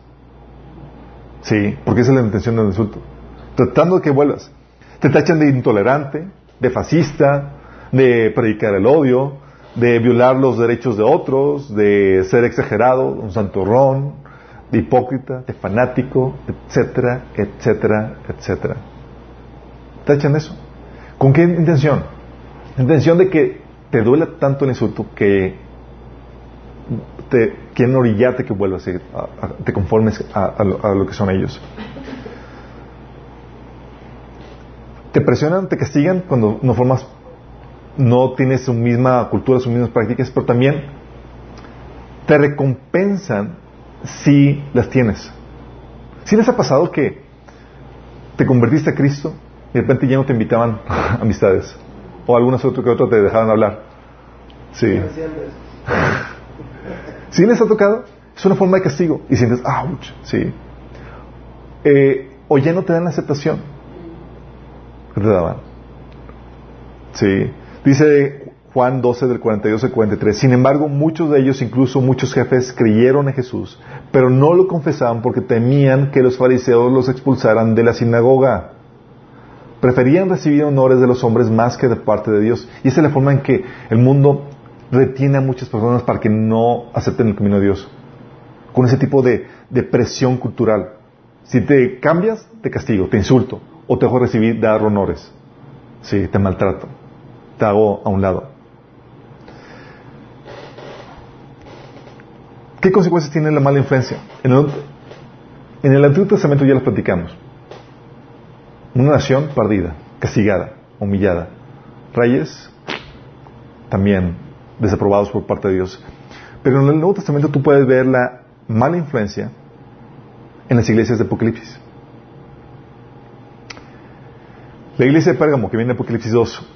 Speaker 1: Sí, porque esa es la intención del insulto. Tratando de que vuelvas. Te tachan de intolerante, de fascista, de predicar el odio, de violar los derechos de otros, de ser exagerado, un santurrón, de hipócrita, de fanático, etcétera, etcétera, etcétera. ¿Te echan eso? ¿Con qué intención? Intención de que te duela tanto el insulto que te quieren orillarte que vuelvas, a, a- te conformes a, a lo, a lo que son ellos. Te presionan, te castigan cuando no formas, no tienes su misma cultura, sus mismas prácticas, pero también te recompensan si las tienes. ¿Sí les ha pasado que te convertiste a Cristo y de repente ya no te invitaban a [laughs] amistades? O algunas otras que otras te dejaban hablar. Sí. ¿Sí les ha tocado? Es una forma de castigo. Y sientes, ouch, sí. Eh, o ya no te dan la aceptación que te daban. Sí. Dice Juan 12 del 42 al 43. Sin embargo, muchos de ellos, incluso muchos jefes, creyeron en Jesús, pero no lo confesaban porque temían que los fariseos los expulsaran de la sinagoga. Preferían recibir honores de los hombres más que de parte de Dios. Y esa es la forma en que el mundo retiene a muchas personas para que no acepten el camino de Dios. Con ese tipo de, presión cultural. Si te cambias, te castigo, te insulto, o te dejo recibir, dar honores. Sí, te maltrato, te a un lado. ¿Qué consecuencias tiene la mala influencia? En el, en el Antiguo Testamento ya las platicamos. Una nación perdida, castigada, humillada. Reyes también desaprobados por parte de Dios. Pero en el Nuevo Testamento tú puedes ver la mala influencia en las iglesias de Apocalipsis. La iglesia de Pérgamo, que viene de Apocalipsis 2,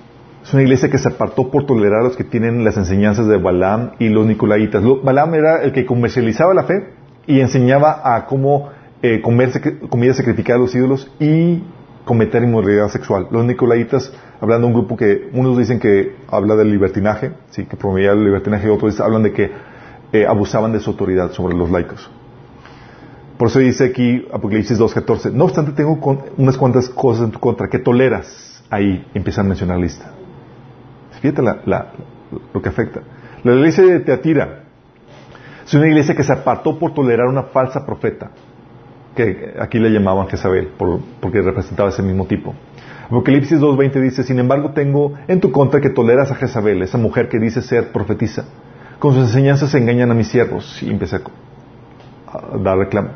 Speaker 1: es una iglesia que se apartó por tolerar a los que tienen las enseñanzas de Balaam y los Nicolaitas. Balaam era el que comercializaba la fe y enseñaba a cómo eh, comer comida sacrificada a los ídolos y cometer inmoralidad sexual. Los Nicolaitas, hablando de un grupo que unos dicen que habla del libertinaje, sí, que promovía el libertinaje, otros hablan de que eh, abusaban de su autoridad sobre los laicos. Por eso dice aquí Apocalipsis 2.14, no obstante tengo unas cuantas cosas en tu contra que toleras. Ahí empiezan a mencionar lista. Fíjate lo que afecta. La iglesia de Teatira es una iglesia que se apartó por tolerar una falsa profeta, que aquí le llamaban Jezabel, por- porque representaba ese mismo tipo. Apocalipsis 2.20 dice, sin embargo tengo en tu contra que toleras a Jezabel, esa mujer que dice ser profetisa. Con sus enseñanzas se engañan a mis siervos. Y empecé a, a dar reclamo.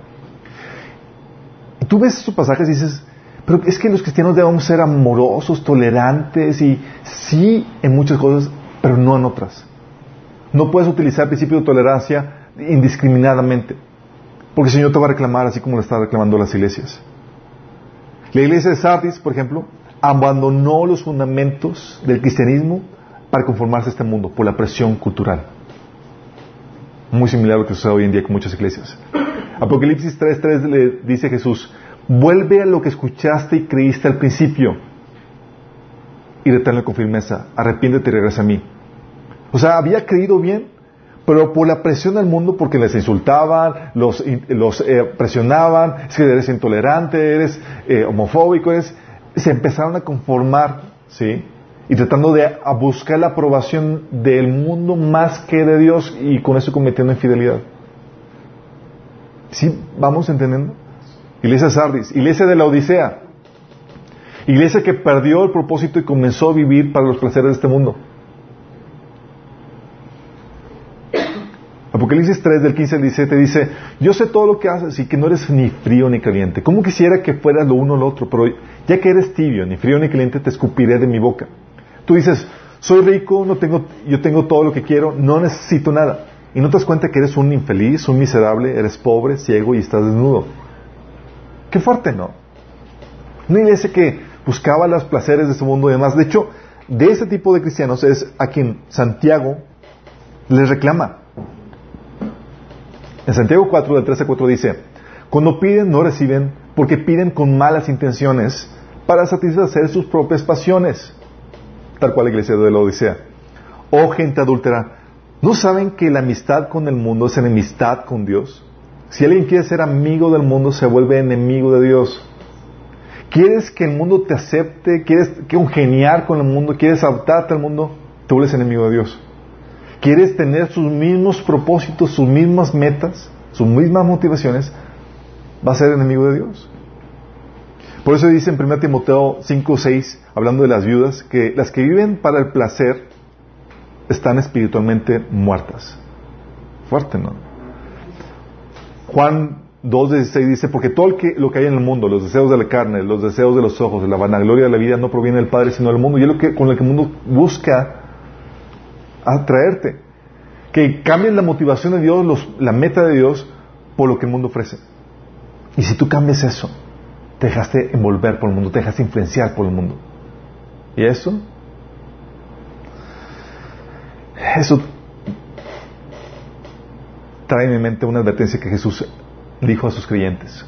Speaker 1: Y tú ves esos pasajes y dices, pero es que los cristianos debemos ser amorosos, tolerantes y sí en muchas cosas, pero no en otras. No puedes utilizar el principio de tolerancia indiscriminadamente, porque el Señor te va a reclamar así como lo está reclamando las iglesias. La iglesia de Sardis, por ejemplo, abandonó los fundamentos del cristianismo para conformarse a este mundo por la presión cultural. Muy similar a lo que sucede hoy en día con muchas iglesias. Apocalipsis 3.3 le dice Jesús, vuelve a lo que escuchaste y creíste al principio y reténlo con firmeza, arrepiéntete y regresa a mí. O sea, había creído bien, pero por la presión del mundo, porque les insultaban, los, eh, presionaban, es que eres intolerante, eres eh, homofóbico, se empezaron a conformar, ¿sí? Y tratando de buscar la aprobación del mundo más que de Dios y con eso cometiendo infidelidad. ¿Sí? ¿Vamos entendiendo? Iglesia Sardis, iglesia de la Odisea, iglesia que perdió el propósito y comenzó a vivir para los placeres de este mundo. Apocalipsis 3 del 15 al 17 dice, yo sé todo lo que haces y que no eres ni frío ni caliente. ¿Cómo quisiera que fueras lo uno o lo otro? Pero ya que eres tibio, ni frío ni caliente, te escupiré de mi boca. Tú dices, soy rico, no tengo, yo tengo todo lo que quiero, no necesito nada. Y no te das cuenta que eres un infeliz, un miserable, eres pobre, ciego y estás desnudo. Qué fuerte, ¿no? Una iglesia que buscaba los placeres de este mundo y demás. De hecho, de ese tipo de cristianos es a quien Santiago les reclama. En Santiago 4, del 13 a 4 dice, cuando piden no reciben porque piden con malas intenciones para satisfacer sus propias pasiones, tal cual la iglesia de la Odisea. Oh gente adúltera, ¿no saben que la amistad con el mundo es enemistad con Dios? Si alguien quiere ser amigo del mundo, se vuelve enemigo de Dios. ¿Quieres que el mundo te acepte? ¿Quieres congeniar con el mundo? ¿Quieres adaptarte al mundo? Te vuelves enemigo de Dios. ¿Quieres tener sus mismos propósitos, sus mismas metas, sus mismas motivaciones? Va a ser enemigo de Dios. Por eso dice en 1 Timoteo 5 6, hablando de las viudas, que las que viven para el placer están espiritualmente muertas. fuerte, ¿no? Juan 2.16 dice, porque todo lo que, lo que hay en el mundo, los deseos de la carne, los deseos de los ojos, la vanagloria de la vida, no proviene del Padre, sino del mundo. Y es lo que, con lo que el mundo busca atraerte. Que cambien la motivación de Dios, los, la meta de Dios, por lo que el mundo ofrece. Y si tú cambias eso, te dejaste envolver por el mundo, te dejaste influenciar por el mundo. ¿Y eso? Eso trae en mi mente una advertencia que Jesús dijo a sus creyentes.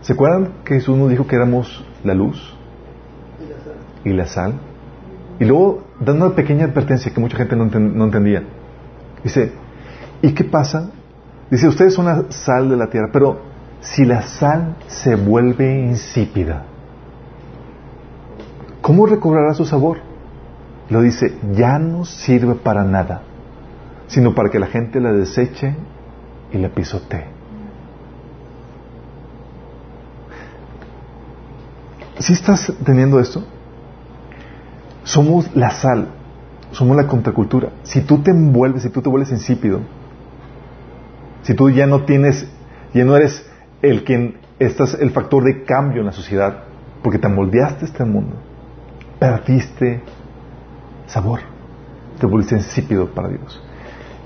Speaker 1: ¿Se acuerdan que Jesús nos dijo que éramos la luz y la sal? Y luego dando una pequeña advertencia que mucha gente no, no entendía. Dice, ¿y qué pasa? Dice, ustedes son la sal de la tierra, pero si la sal se vuelve insípida, ¿cómo recobrará su sabor? Lo dice, ya no sirve para nada, sino para que la gente la deseche y la pisotee. ¿Sí estás teniendo esto? Somos la sal, somos la contracultura. Si tú te envuelves, si tú te vuelves insípido, si tú ya no tienes, ya no eres el quien estás el factor de cambio en la sociedad, porque te moldeaste este mundo, perdiste sabor, te volviste insípido para Dios.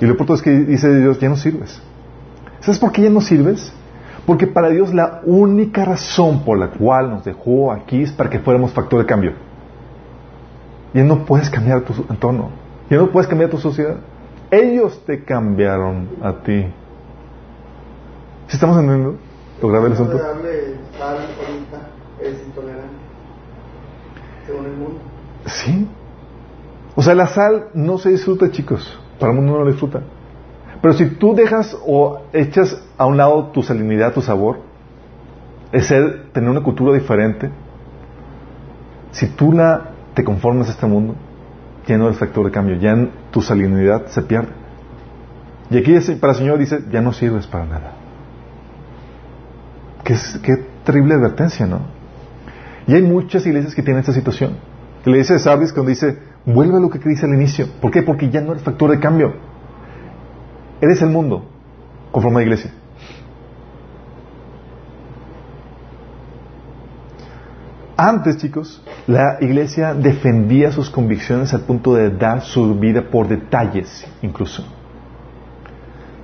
Speaker 1: Y lo importante es que dice Dios, ya no sirves. ¿Sabes por qué ya no sirves? Porque para Dios la única razón por la cual nos dejó aquí es para que fuéramos factor de cambio. Ya no puedes cambiar tu entorno. Ya no puedes cambiar tu sociedad. Ellos te cambiaron a ti. ¿Sí estamos entendiendo? ¿Lo grave el asunto?
Speaker 3: es intolerante. Según el mundo.
Speaker 1: Sí. O sea, la sal no se disfruta, chicos. Para el mundo no lo disfruta. Pero si tú dejas o echas a un lado tu salinidad, tu sabor, es ser, tener una cultura diferente, si tú la, te conformas a este mundo, ya no eres factor de cambio, ya tu salinidad se pierde. Y aquí para el Señor dice, ya no sirves para nada. Qué, terrible advertencia, ¿no? Y hay muchas iglesias que tienen esta situación. La iglesia de Sardis cuando dice, vuelve a lo que dice al inicio. ¿Por qué? Porque ya no eres factor de cambio. Eres el mundo, conforme a la iglesia. Antes, chicos, la iglesia defendía sus convicciones al punto de dar su vida por detalles, incluso.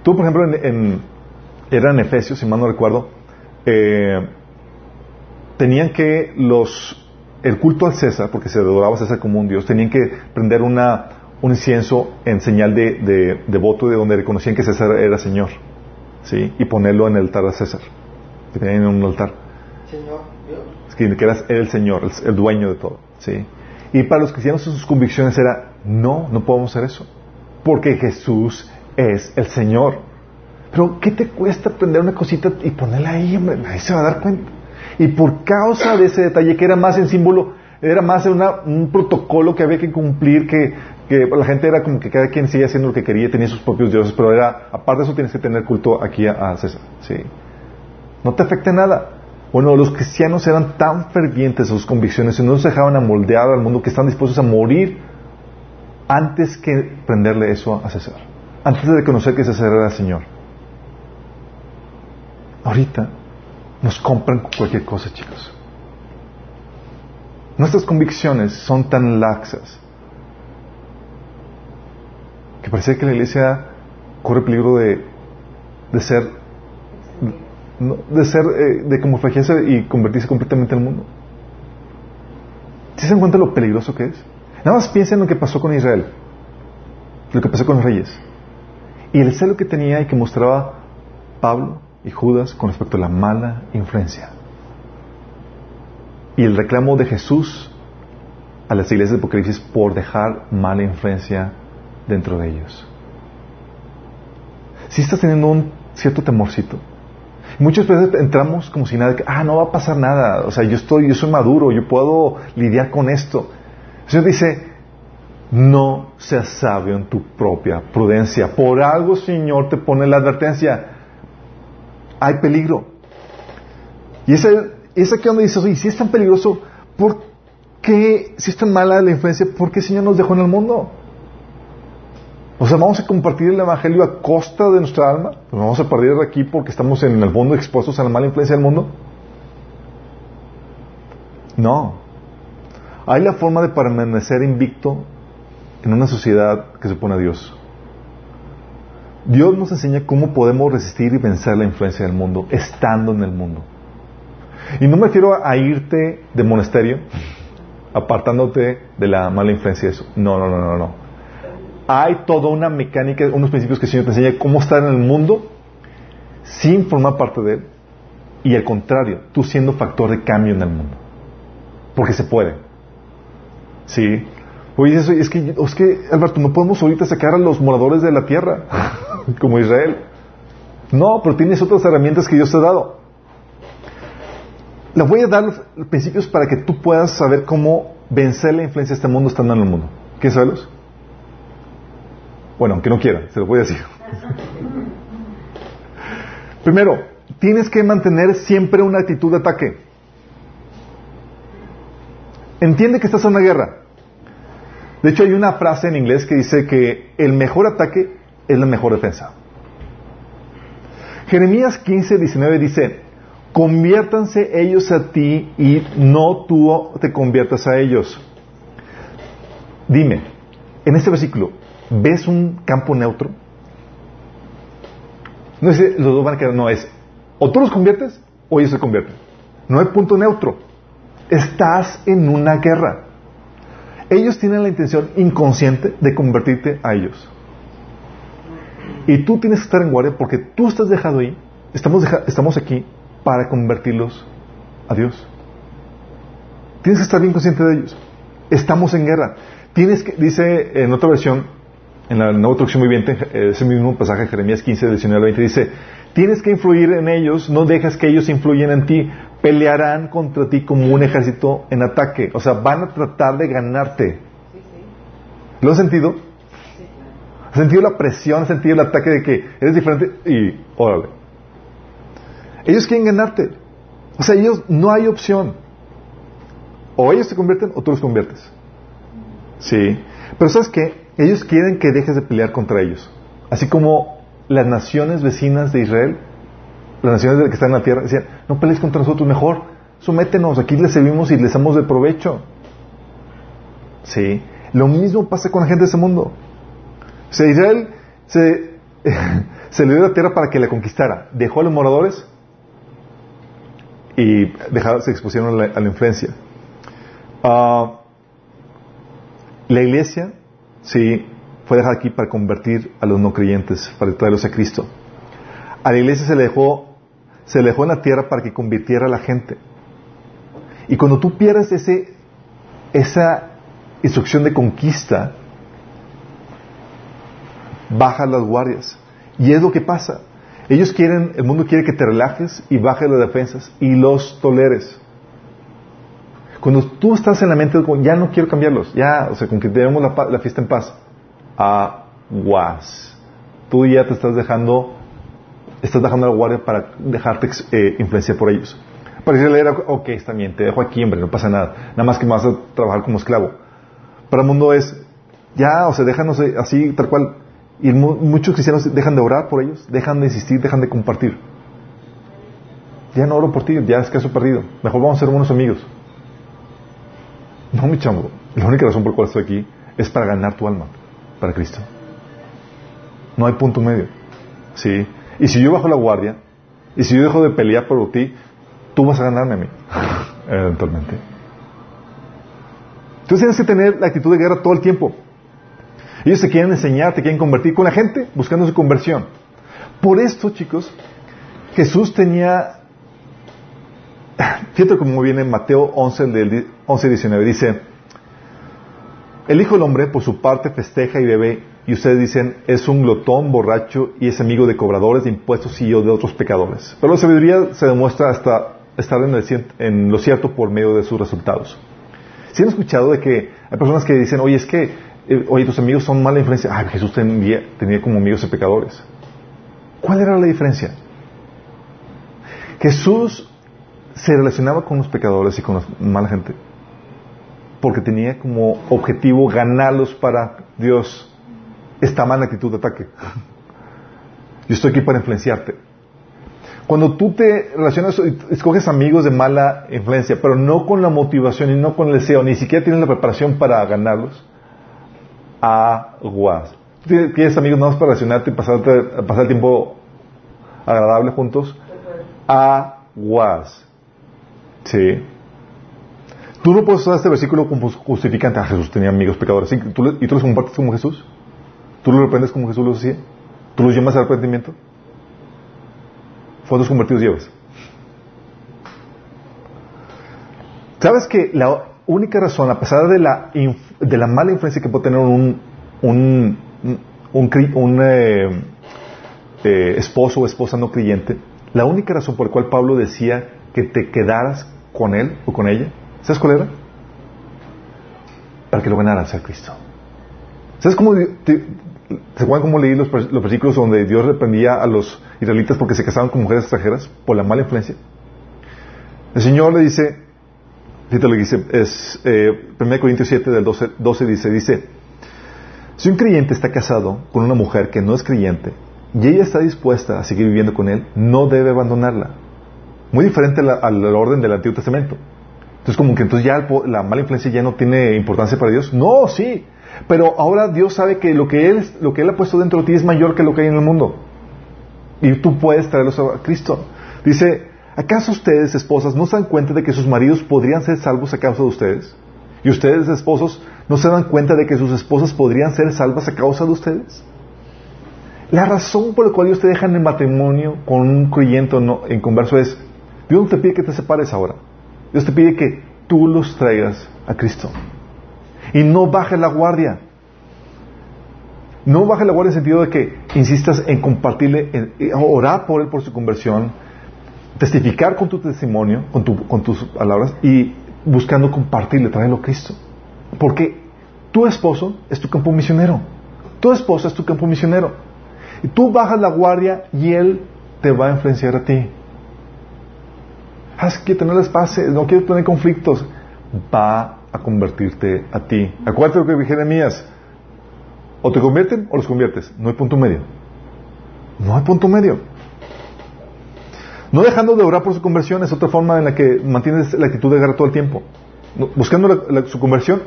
Speaker 1: Tú, por ejemplo, en, era en Efesios, si mal no recuerdo, eh, tenían que los el culto al César, porque se adoraba a César como un dios, tenían que prender una, un incienso en señal de, de, voto de donde reconocían que César era Señor, ¿sí? Y ponerlo en el altar a César, que tenían en un altar.
Speaker 3: Señor,
Speaker 1: Que, que era el Señor, el, dueño de todo, ¿sí? Y para los cristianos sus convicciones era, no, no podemos hacer eso, porque Jesús es el Señor. Pero, ¿qué te cuesta prender una cosita y ponerla ahí, hombre? Ahí se va a dar cuenta. Y por causa de ese detalle, que era más en símbolo, era más una, un protocolo que había que cumplir, que, que, la gente era como que cada quien seguía haciendo lo que quería, tenía sus propios dioses, pero era, aparte de eso tienes que tener culto aquí a, César. ¿sí? No te afecta nada. Bueno, los cristianos eran tan fervientes sus convicciones y no se dejaban amoldear al mundo que están dispuestos a morir antes que prenderle eso a César. Antes de reconocer que César era el Señor. Ahorita nos compran cualquier cosa, chicos. Nuestras convicciones son tan laxas que parece que la iglesia corre peligro de, de ser de ser eh, de como y convertirse completamente en el mundo. ¿Sí se dan cuenta lo peligroso que es? Nada más piensen en lo que pasó con Israel, lo que pasó con los reyes, y el celo que tenía y que mostraba Pablo y Judas con respecto a la mala influencia. Y el reclamo de Jesús a las iglesias de Apocalipsis por dejar mala influencia dentro de ellos. Si estás teniendo un cierto temorcito, muchas veces entramos como si nada, ah, no va a pasar nada, o sea, yo estoy, yo soy maduro, yo puedo lidiar con esto. El Señor dice, no seas sabio en tu propia prudencia. Por algo, Señor, te pone la advertencia hay peligro. Y esa es aquí donde dice, oye, si es tan peligroso, ¿por qué, si es tan mala la influencia, por qué el Señor nos dejó en el mundo? O sea, vamos a compartir el Evangelio a costa de nuestra alma. Pues vamos a perder aquí porque estamos en el mundo expuestos a la mala influencia del mundo. No. Hay la forma de permanecer invicto en una sociedad que se opone a Dios. Dios nos enseña cómo podemos resistir y vencer la influencia del mundo estando en el mundo. Y no me refiero a irte de monasterio, apartándote de la mala influencia de eso. No, no, no, no, no. Hay toda una mecánica, unos principios que el Señor te enseña cómo estar en el mundo sin formar parte de él. Y al contrario, tú siendo factor de cambio en el mundo. Porque se puede. ¿Sí? Oye, eso, es que, es que, Alberto, no podemos ahorita sacar a los moradores de la tierra, [laughs] como Israel. No, pero tienes otras herramientas que Dios te ha dado. Le voy a dar principios para que tú puedas saber cómo vencer la influencia de este mundo estando en el mundo. ¿Quieres saberlos? Bueno, aunque no quiera, se los voy a decir. [laughs] Primero, tienes que mantener siempre una actitud de ataque. Entiende que estás en una guerra. De hecho, hay una frase en inglés que dice que el mejor ataque es la mejor defensa. Jeremías 15, 19 dice, conviértanse ellos a ti y no tú te conviertas a ellos. Dime, en este versículo, ¿ves un campo neutro? No es, los dos van a quedar, no es, o tú los conviertes o ellos se convierten. No hay punto neutro. Estás en una guerra. Ellos tienen la intención inconsciente de convertirte a ellos. Y tú tienes que estar en guardia porque tú estás dejado ahí. Estamos, estamos aquí para convertirlos a Dios. Tienes que estar bien consciente de ellos. Estamos en guerra. Tienes que, dice en otra versión, en la nueva traducción bien, ese mismo pasaje, Jeremías 15, 19 20, dice, tienes que influir en ellos, no dejas que ellos influyan en ti, pelearán contra ti como un ejército en ataque, o sea, van a tratar de ganarte. ¿Lo has sentido? ¿Has sentido la presión? ¿Has sentido el ataque de que eres diferente? Y, órale. Ellos quieren ganarte. O sea, ellos no hay opción. O ellos te convierten o tú los conviertes. Sí. Pero ¿sabes qué? Ellos quieren que dejes de pelear contra ellos. Así como las naciones vecinas de Israel, las naciones que están en la tierra, decían, no pelees contra nosotros, mejor sométenos, aquí les servimos y les damos de provecho. Sí. Lo mismo pasa con la gente de ese mundo. O sea, Israel se, [laughs] se le dio la tierra para que la conquistara. Dejó a los moradores y dejaron, se expusieron a la, influencia. Uh, la iglesia Sí, fue dejada aquí para convertir a los no creyentes, para traerlos a Cristo. A la iglesia se le dejó, se le dejó en la tierra para que convirtiera a la gente. Y cuando tú pierdes ese, esa instrucción de conquista, bajan las guardias. Y es lo que pasa. Ellos quieren, el mundo quiere que te relajes y bajes las defensas y los toleres. Cuando tú estás en la mente, ya no quiero cambiarlos, ya, o sea, con que tenemos la, fiesta en paz, aguas. Tú ya te estás dejando, estás dejando la guardia para dejarte eh, influenciar por ellos. Para decirle, ok, está bien, te dejo aquí, hombre, no pasa nada. Nada más que me vas a trabajar como esclavo. Para el mundo es, ya, o sea, déjanos así, tal cual. Y muchos cristianos dejan de orar por ellos, dejan de insistir, dejan de compartir. Ya no oro por ti, ya es caso perdido. Mejor vamos a ser buenos amigos. No, mi chamo. La única razón por la cual estoy aquí es para ganar tu alma para Cristo. No hay punto medio. ¿Sí? Y si yo bajo la guardia, y si yo dejo de pelear por ti, tú vas a ganarme a mí, [laughs] eventualmente. Entonces tienes que tener la actitud de guerra todo el tiempo. Ellos te quieren enseñar, te quieren convertir con la gente, buscando su conversión. Por esto, chicos, Jesús tenía Fíjate cómo viene en Mateo 11, del 11, 19. Dice, el Hijo del Hombre, por su parte, festeja y bebe, y ustedes dicen, es un glotón, borracho, y es amigo de cobradores de impuestos y de otros pecadores. Pero la sabiduría se demuestra hasta estar en, lo cierto por medio de sus resultados. Si han escuchado de que hay personas que dicen, oye, es que, eh, oye, tus amigos son mala influencia. Ah, Jesús tenía, tenía como amigos a pecadores. ¿Cuál era la diferencia? Jesús se relacionaba con los pecadores y con la mala gente porque tenía como objetivo ganarlos para Dios. está mal la actitud de ataque. Yo estoy aquí para influenciarte. Cuando tú te relacionas, escoges amigos de mala influencia, pero no con la motivación y no con el deseo, ni siquiera tienes la preparación para ganarlos, aguas. ¿Tienes amigos nada más para relacionarte y pasarte, pasar el tiempo agradable juntos? Aguas. Sí. Tú no puedes usar este versículo como justificante. Ah, Jesús tenía amigos pecadores. ¿Y tú, los compartes como Jesús? ¿Tú los reprendes como Jesús los hacía? ¿Tú los llamas al arrepentimiento? ¿Cuántos convertidos llevas? ¿Sabes que la única razón, a pesar de la, de la mala influencia que puede tener un, un, un, eh, eh, esposo o esposa no creyente, la única razón por la cual Pablo decía que te quedaras con él o con ella, ¿sabes cuál era? Para que lo ganaras a Cristo. ¿Sabes cómo ¿Se acuerdan cómo leí los, los, versículos donde Dios reprendía a los israelitas porque se casaban con mujeres extranjeras por la mala influencia? El Señor le dice, fíjate lo que dice, es eh, 1 Corintios 7 del 12, 12 dice, dice, si un creyente está casado con una mujer que no es creyente y ella está dispuesta a seguir viviendo con él, no debe abandonarla. Muy diferente al orden del Antiguo Testamento. Entonces, como que entonces ya la mala influencia ya no tiene importancia para Dios. No, sí. Pero ahora Dios sabe que lo que Él, lo que él ha puesto dentro de ti es mayor que lo que hay en el mundo. Y tú puedes traerlos a Cristo. Dice, ¿acaso ustedes, esposas, no se dan cuenta de que sus maridos podrían ser salvos a causa de ustedes? ¿Y ustedes, esposos, no se dan cuenta de que sus esposas podrían ser salvas a causa de ustedes? La razón por la cual Dios te deja en el matrimonio con un creyente no, en converso es, Dios no te pide que te separes ahora. Dios te pide que tú los traigas a Cristo. Y no bajes la guardia. No bajes la guardia en el sentido de que insistas en compartirle, orar por él por su conversión, testificar con tu testimonio, con, con tus palabras y buscando compartirle, traerlo a Cristo. Porque tu esposo es tu campo misionero. Tu esposa es tu campo misionero. Y tú bajas la guardia y él te va a influenciar a ti. Haz que tener espacio, no quiero tener conflictos. Va a convertirte a ti. Acuérdate lo que dije Jeremías. O te convierten o los conviertes. No hay punto medio. No hay punto medio. No dejando de orar por su conversión es otra forma en la que mantienes la actitud de guerra todo el tiempo. Buscando su conversión,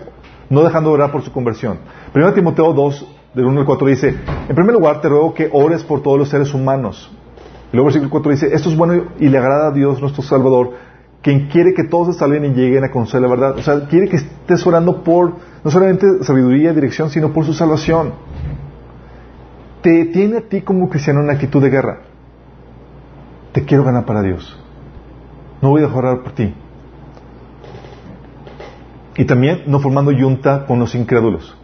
Speaker 1: no dejando de orar por su conversión. Primero Timoteo 2, del 1 al 4 dice, en primer lugar te ruego que ores por todos los seres humanos. Luego el versículo 4 dice, esto es bueno y le agrada a Dios nuestro Salvador, quien quiere que todos se y lleguen a conocer la verdad. O sea, quiere que estés orando por no solamente sabiduría y dirección, sino por su salvación. Te tiene a ti como cristiano una actitud de guerra. Te quiero ganar para Dios. No voy a orar por ti. Y también no formando yunta con los incrédulos.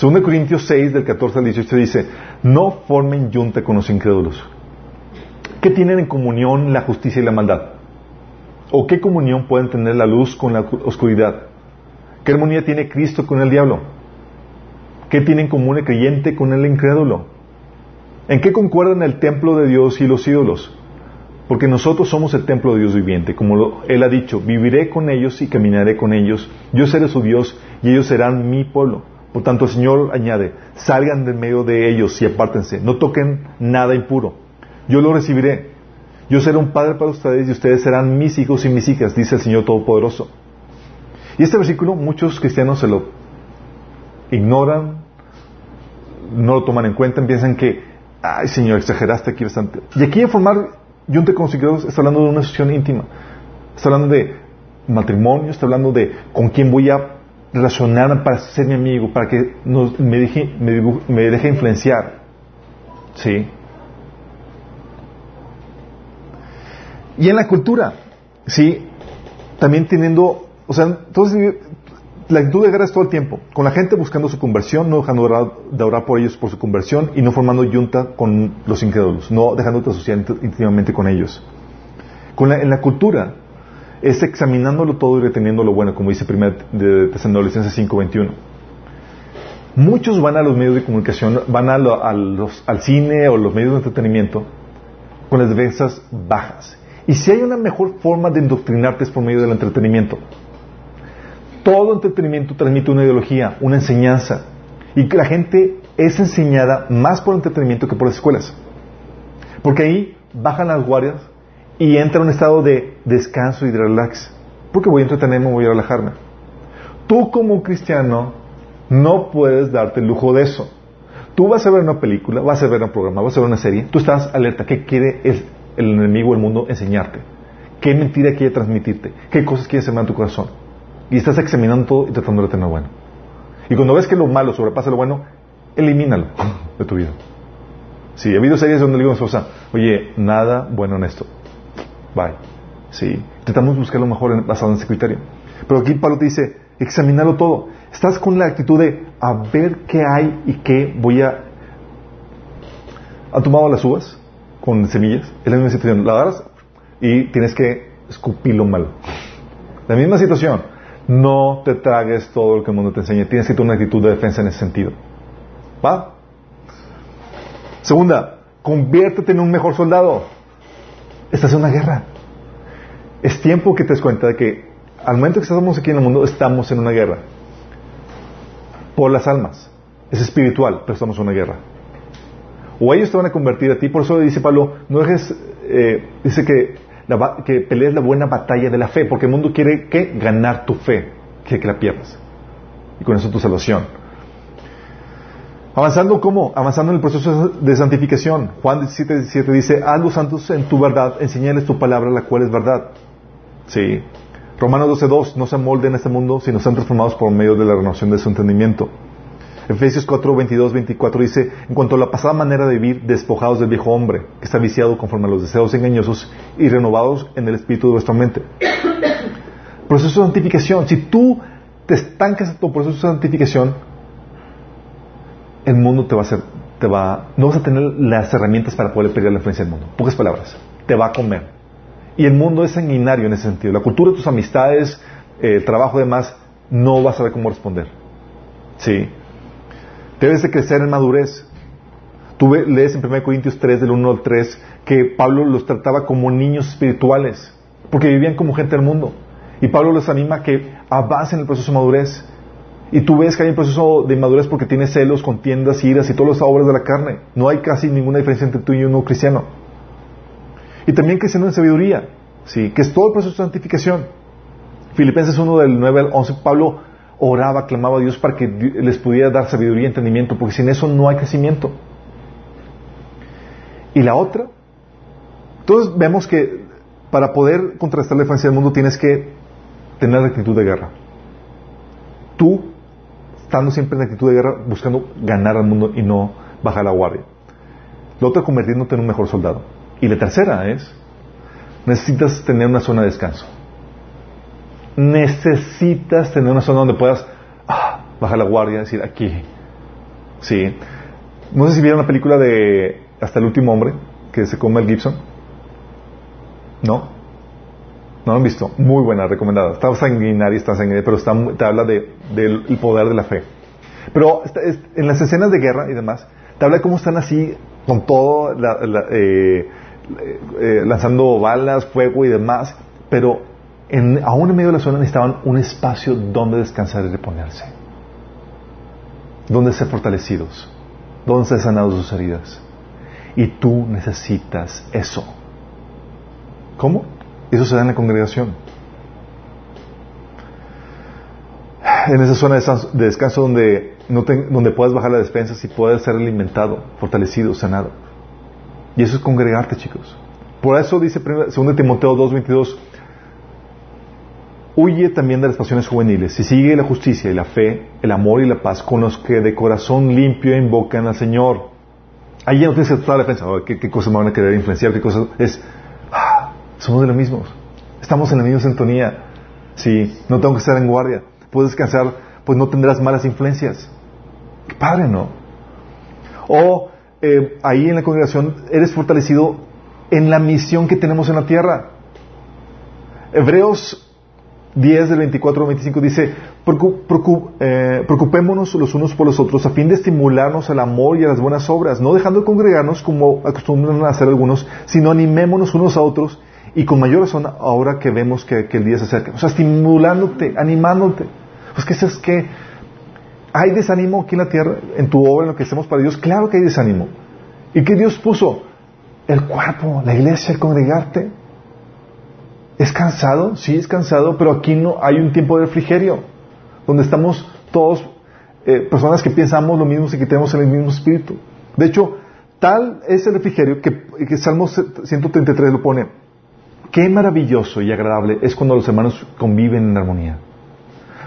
Speaker 1: 2 Corintios 6, del 14 al 18 dice, no formen yunta con los incrédulos. ¿Qué tienen en comunión la justicia y la maldad? ¿O qué comunión pueden tener la luz con la oscuridad? ¿Qué armonía tiene Cristo con el diablo? ¿Qué tiene en común el creyente con el incrédulo? ¿En qué concuerdan el templo de Dios y los ídolos? Porque nosotros somos el templo de Dios viviente, como Él ha dicho, viviré con ellos y caminaré con ellos, yo seré su Dios y ellos serán mi pueblo. Por tanto, el Señor añade, salgan del medio de ellos y apártense, no toquen nada impuro. Yo lo recibiré, yo seré un padre para ustedes y ustedes serán mis hijos y mis hijas, dice el Señor Todopoderoso. Y este versículo muchos cristianos se lo ignoran, no lo toman en cuenta, piensan que, ay Señor, exageraste aquí bastante. Y aquí en formar Yunte con está hablando de una sesión íntima, está hablando de matrimonio, está hablando de con quién voy a relacionar para ser mi amigo, para que me, deje, me, me deje influenciar. ¿Sí? Y en la cultura, ¿sí? También teniendo, o sea, entonces la actitud de guerra es todo el tiempo, con la gente buscando su conversión, no dejando de orar, por ellos por su conversión y no formando yunta con los incrédulos, no dejando de asociar íntimamente con ellos. Con en la cultura es examinándolo todo y reteniendo lo bueno, como dice 1 de Tesalonicenses 5:21. Muchos van a los medios de comunicación, van a al cine o los medios de entretenimiento con las defensas bajas y si hay una mejor forma de indoctrinarte es por medio del entretenimiento. Todo entretenimiento transmite una ideología, una enseñanza. Y que la gente es enseñada más por entretenimiento que por las escuelas. Porque ahí bajan las guardias y entra un estado de descanso y de relax. Porque voy a entretenerme, voy a relajarme. Tú como cristiano no puedes darte el lujo de eso. Tú vas a ver una película, vas a ver un programa, vas a ver una serie, tú estás alerta. ¿Qué quiere el, el enemigo del mundo enseñarte? ¿Qué mentira quiere transmitirte? ¿Qué cosas quiere sembrar en tu corazón? Y estás examinando todo y tratando de tener bueno. Y cuando ves que lo malo sobrepasa lo bueno, elimínalo de tu vida. Sí, ha habido series donde le digo a mi oye, nada bueno en esto. Bye. Sí, intentamos buscar lo mejor en, basado en ese criterio. Pero aquí Pablo te dice, examinarlo todo. Estás con la actitud de a ver qué hay y qué voy a... ¿Han tomado las uvas con semillas? Es la misma situación. La agarras y tienes que escupir lo malo. La misma situación. No te tragues todo lo que el mundo te enseña. Tienes que tener una actitud de defensa en ese sentido. ¿Va? Segunda, conviértete en un mejor soldado. Estás en una guerra. Es tiempo que te des cuenta de que al momento que estamos aquí en el mundo, estamos en una guerra. Por las almas. Es espiritual, pero estamos en una guerra. O ellos te van a convertir a ti. Por eso dice Pablo, no dejes, eh, dice que, que pelees la buena batalla de la fe, porque el mundo quiere que ganar tu fe, que, que la pierdas. Y con eso tu salvación. Avanzando cómo? Avanzando en el proceso de santificación. Juan 17, 17 dice, haz los santos en tu verdad, enseñales tu palabra, la cual es verdad. Sí. Romanos 12.2, no se molden en este mundo, sino sean transformados por medio de la renovación de su entendimiento. Efesios 4, 22, 24 dice, en cuanto a la pasada manera de vivir, despojados del viejo hombre, que está viciado conforme a los deseos engañosos y renovados en el espíritu de vuestra mente. Proceso de santificación. Si tú te estancas en tu proceso de santificación, el mundo te va a hacer, te va, no vas a tener las herramientas para poder pelear la influencia del mundo. Pocas palabras. Te va a comer. Y el mundo es sanguinario en ese sentido. La cultura tus amistades, el trabajo y demás, no vas a saber cómo responder. ¿Sí? Debes de crecer en madurez. Tú lees en 1 Corintios 3, del 1 al 3, que Pablo los trataba como niños espirituales, porque vivían como gente del mundo. Y Pablo les anima a que avancen en el proceso de madurez. Y tú ves que hay un proceso de madurez porque tienes celos, contiendas, iras y todas las obras de la carne. No hay casi ninguna diferencia entre tú y uno cristiano. Y también creciendo en sabiduría, ¿sí? que es todo el proceso de santificación. Filipenses 1 del 9 al 11, Pablo oraba, clamaba a Dios para que les pudiera dar sabiduría y entendimiento, porque sin eso no hay crecimiento. Y la otra, entonces vemos que para poder contrastar la influencia del mundo tienes que tener la actitud de guerra. Tú, estando siempre en actitud de guerra, buscando ganar al mundo y no bajar la guardia. La otra, convirtiéndote en un mejor soldado. Y la tercera es, necesitas tener una zona de descanso. Necesitas tener una zona donde puedas ah, bajar la guardia, decir aquí. Sí. No sé si vieron la película de Hasta el último hombre, que se come el Gibson. ¿No? No lo han visto. Muy buena, recomendada. Está sanguinaria, está sanguinaria, pero está, te habla de, del poder de la fe. Pero en las escenas de guerra y demás, te habla de cómo están así, con todo, la, eh, eh, lanzando balas, fuego y demás, pero aún en medio de la zona necesitaban un espacio donde descansar y reponerse, donde ser fortalecidos, donde ser sanados sus heridas. Y tú necesitas eso. ¿Cómo? Eso se da en la congregación. En esa zona de descanso donde, no donde puedas bajar las despensas y puedas ser alimentado, fortalecido, sanado. Y eso es congregarte, chicos. Por eso dice 2 Timoteo 2.22, huye también de las pasiones juveniles y sigue la justicia y la fe, el amor y la paz con los que de corazón limpio invocan al Señor. Ahí ya no tienes que la defensa, ¿qué, ¿qué, cosas me van a querer influenciar? ¿Qué cosas? Es, somos de los mismos. Estamos en la misma sintonía. Sí, no tengo que estar en guardia. Puedes descansar, pues no tendrás malas influencias. Qué padre, ¿no? O eh, ahí en la congregación eres fortalecido en la misión que tenemos en la tierra. Hebreos 10 del 24 al 25 dice, eh, preocupémonos los unos por los otros a fin de estimularnos al amor y a las buenas obras, no dejando de congregarnos como acostumbran a hacer algunos, sino animémonos unos a otros y con mayor razón ahora que vemos que, el día se acerca. O sea, estimulándote, animándote. Pues que es que ¿Hay desánimo aquí en la tierra, en tu obra, en lo que hacemos para Dios? Claro que hay desánimo. ¿Y qué Dios puso? El cuerpo, la iglesia, el congregarte. ¿Es cansado? Sí, es cansado, pero aquí no hay un tiempo de refrigerio, donde estamos todos, eh, personas que pensamos lo mismo y que tenemos el mismo espíritu. De hecho, tal es el refrigerio que, que Salmo 133 lo pone. Qué maravilloso y agradable es cuando los hermanos conviven en armonía.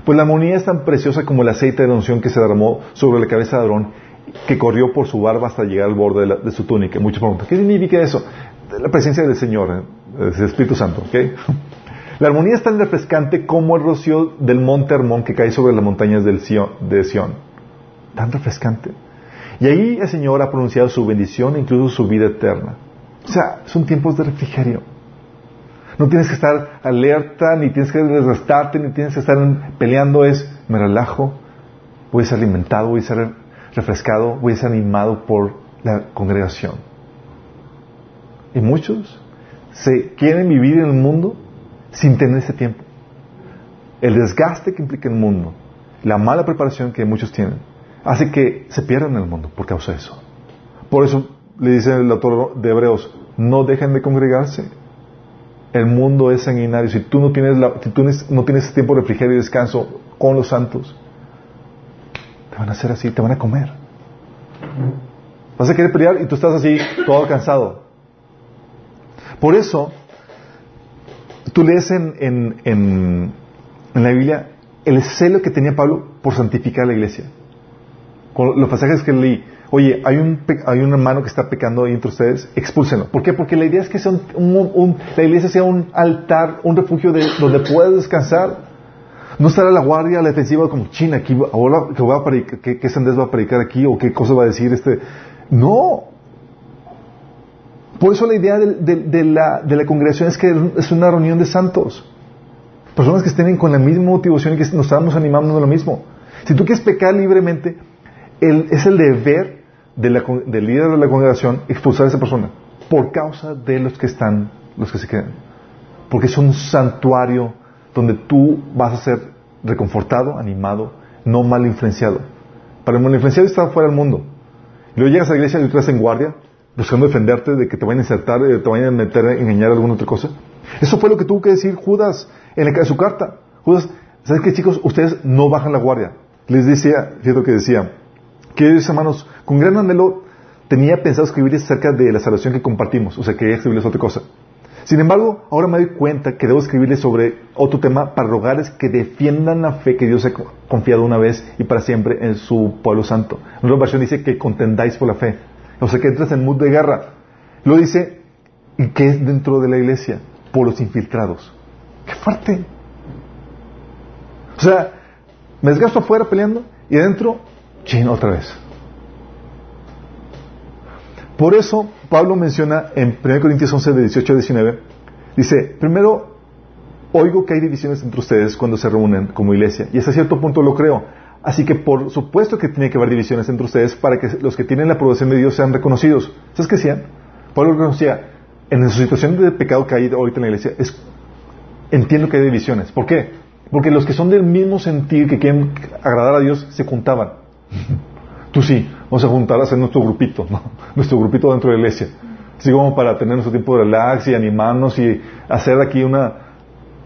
Speaker 1: Pues la armonía es tan preciosa como el aceite de la unción que se derramó sobre la cabeza de Aarón, que corrió por su barba hasta llegar al borde de, su túnica. Muchos preguntan, ¿qué significa eso? La presencia del Señor, ¿eh? del Espíritu Santo. ¿okay? [laughs] La armonía es tan refrescante como el rocío del monte Hermón que cae sobre las montañas de Sión. Tan refrescante. Y ahí el Señor ha pronunciado su bendición e incluso su vida eterna. O sea, son tiempos de refrigerio. No tienes que estar alerta, ni tienes que desgastarte, ni tienes que estar peleando. Es, me relajo, voy a ser alimentado, voy a ser refrescado, voy a ser animado por la congregación. Y muchos se quieren vivir en el mundo sin tener ese tiempo. El desgaste que implica el mundo, la mala preparación que muchos tienen, hace que se pierdan el mundo por causa de eso. Por eso le dice el autor de Hebreos, no dejen de congregarse, el mundo es sanguinario. Si tú no tienes, la, si no tienes tiempo de refrigerio y descanso con los santos, te van a hacer así, te van a comer. Vas a querer pelear y tú estás así, todo cansado. Por eso, tú lees en, en, en, en la Biblia el celo que tenía Pablo por santificar la iglesia. Con los pasajes que leí, oye, hay un, hay un hermano que está pecando ahí entre ustedes, expúlsenlo. ¿Por qué? Porque la idea es que sea un, la iglesia sea un altar, un refugio de, donde puedas descansar. No estar a la guardia, la defensiva como China, aquí, ahora que va a predicar, ¿qué, qué va a predicar aquí o qué cosa va a decir este. No. Por eso la idea de, de, la, de la congregación es que es una reunión de santos. Personas que estén con la misma motivación y que nos estamos animando de lo mismo. Si tú quieres pecar libremente, es el deber del líder de la congregación expulsar a esa persona por causa de los que están, los que se quedan. Porque es un santuario donde tú vas a ser reconfortado, animado, no mal influenciado. Para el mal influenciado está fuera del mundo. Y luego llegas a la iglesia y tú estás en guardia, buscando defenderte de que te vayan a insertar, te vayan a meter, a engañar alguna otra cosa. Eso fue lo que tuvo que decir Judas en, la, su carta. Judas, ¿sabes qué chicos? Ustedes no bajan la guardia. Les decía, fíjate que decía, Queridos hermanos, con gran anhelo tenía pensado escribir acerca de la salvación que compartimos, o sea, quería escribirles otra cosa. Sin embargo, ahora me doy cuenta que debo escribirles sobre otro tema para rogarles que defiendan la fe que Dios ha confiado una vez y para siempre en su pueblo santo. En otra versión dice que contendáis por la fe. O sea, que entras en mood de guerra. Lo dice que es dentro de la iglesia, por los infiltrados. ¡Qué fuerte! O sea, me desgasto afuera peleando y adentro Chin, otra vez. Por eso, Pablo menciona en 1 Corintios 11, de 18 a 19, dice, primero, oigo que hay divisiones entre ustedes cuando se reúnen como iglesia, y hasta cierto punto lo creo. Así que por supuesto que tiene que haber divisiones entre ustedes para que los que tienen la aprobación de Dios sean reconocidos. ¿Sabes qué decían? Pablo reconocía, en su situación de pecado que hay ahorita en la iglesia, es, entiendo que hay divisiones. ¿Por qué? Porque los que son del mismo sentir, que quieren agradar a Dios, se juntaban. [laughs] Tú sí, vamos a juntar a hacer nuestro grupito, ¿no? [laughs] nuestro grupito dentro de la iglesia. Así como para tener nuestro tiempo de relax y animarnos y hacer aquí una...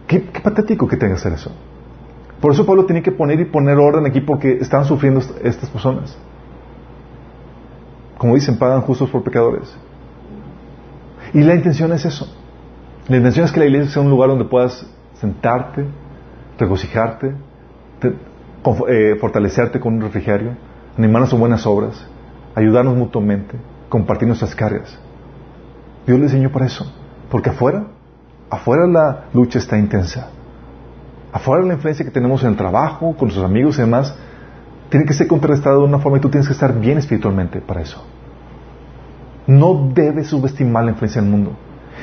Speaker 1: Qué, patético que tenga que hacer eso. Por eso Pablo tiene que poner y poner orden aquí porque están sufriendo estas personas. Como dicen, pagan justos por pecadores. Y la intención es eso. La intención es que la iglesia sea un lugar donde puedas sentarte, regocijarte, eh, fortalecerte con un refrigerio, animarnos a buenas obras, ayudarnos mutuamente, compartir nuestras cargas. Dios le enseñó para eso, porque afuera, afuera la lucha está intensa. Afuera la influencia que tenemos en el trabajo, con nuestros amigos y demás, tiene que ser contrarrestada de una forma y tú tienes que estar bien espiritualmente para eso. No debes subestimar la influencia del mundo.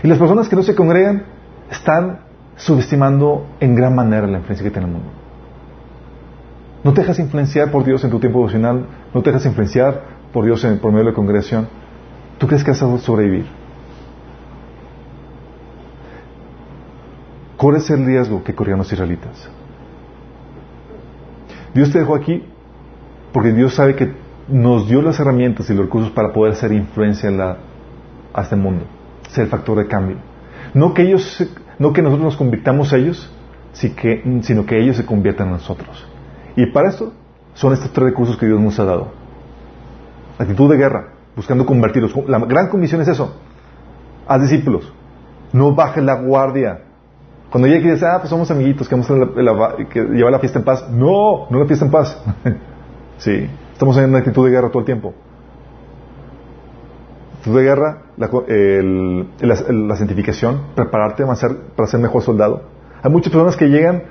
Speaker 1: Y las personas que no se congregan están subestimando en gran manera la influencia que tiene el mundo. No te dejas influenciar por Dios en tu tiempo devocional, no te dejas influenciar por Dios en, por medio de la congregación. ¿Tú crees que vas a sobrevivir? Corres el riesgo que corrían los israelitas. Dios te dejó aquí Porque Dios sabe que nos dio las herramientas y los recursos para poder hacer influencia en a este mundo, ser el factor de cambio. No que ellos, no que nosotros nos convirtamos a ellos, sino que ellos se conviertan en nosotros. Y para esto son estos tres recursos que Dios nos ha dado. Actitud de guerra, buscando convertirlos. La gran comisión es eso. Haz discípulos. No bajes la guardia. Cuando ya quieres, ah, pues somos amiguitos, que vamos a la- la- que llevar la fiesta en paz. No, no la fiesta en paz. [laughs] sí, estamos en una actitud de guerra todo el tiempo. Actitud de guerra, la, el- la, santificación, prepararte, avanzar para ser mejor soldado. Hay muchas personas que llegan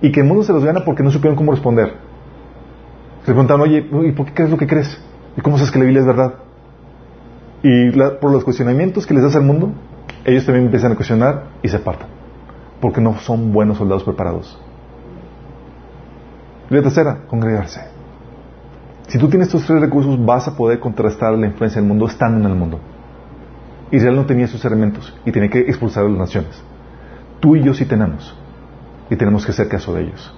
Speaker 1: y que el mundo se los gana porque no supieron cómo responder. Se preguntan, oye, ¿y por qué crees lo que crees? ¿Y cómo sabes que la Biblia es verdad? Y por los cuestionamientos que les das al mundo, ellos también empiezan a cuestionar y se apartan. Porque no son buenos soldados preparados. Y la tercera, congregarse. Si tú tienes estos tres recursos, vas a poder contrastar la influencia del mundo estando en el mundo. Israel no tenía esos elementos y tenía que expulsar a las naciones. Tú y yo sí tenemos. Y tenemos que hacer caso de ellos.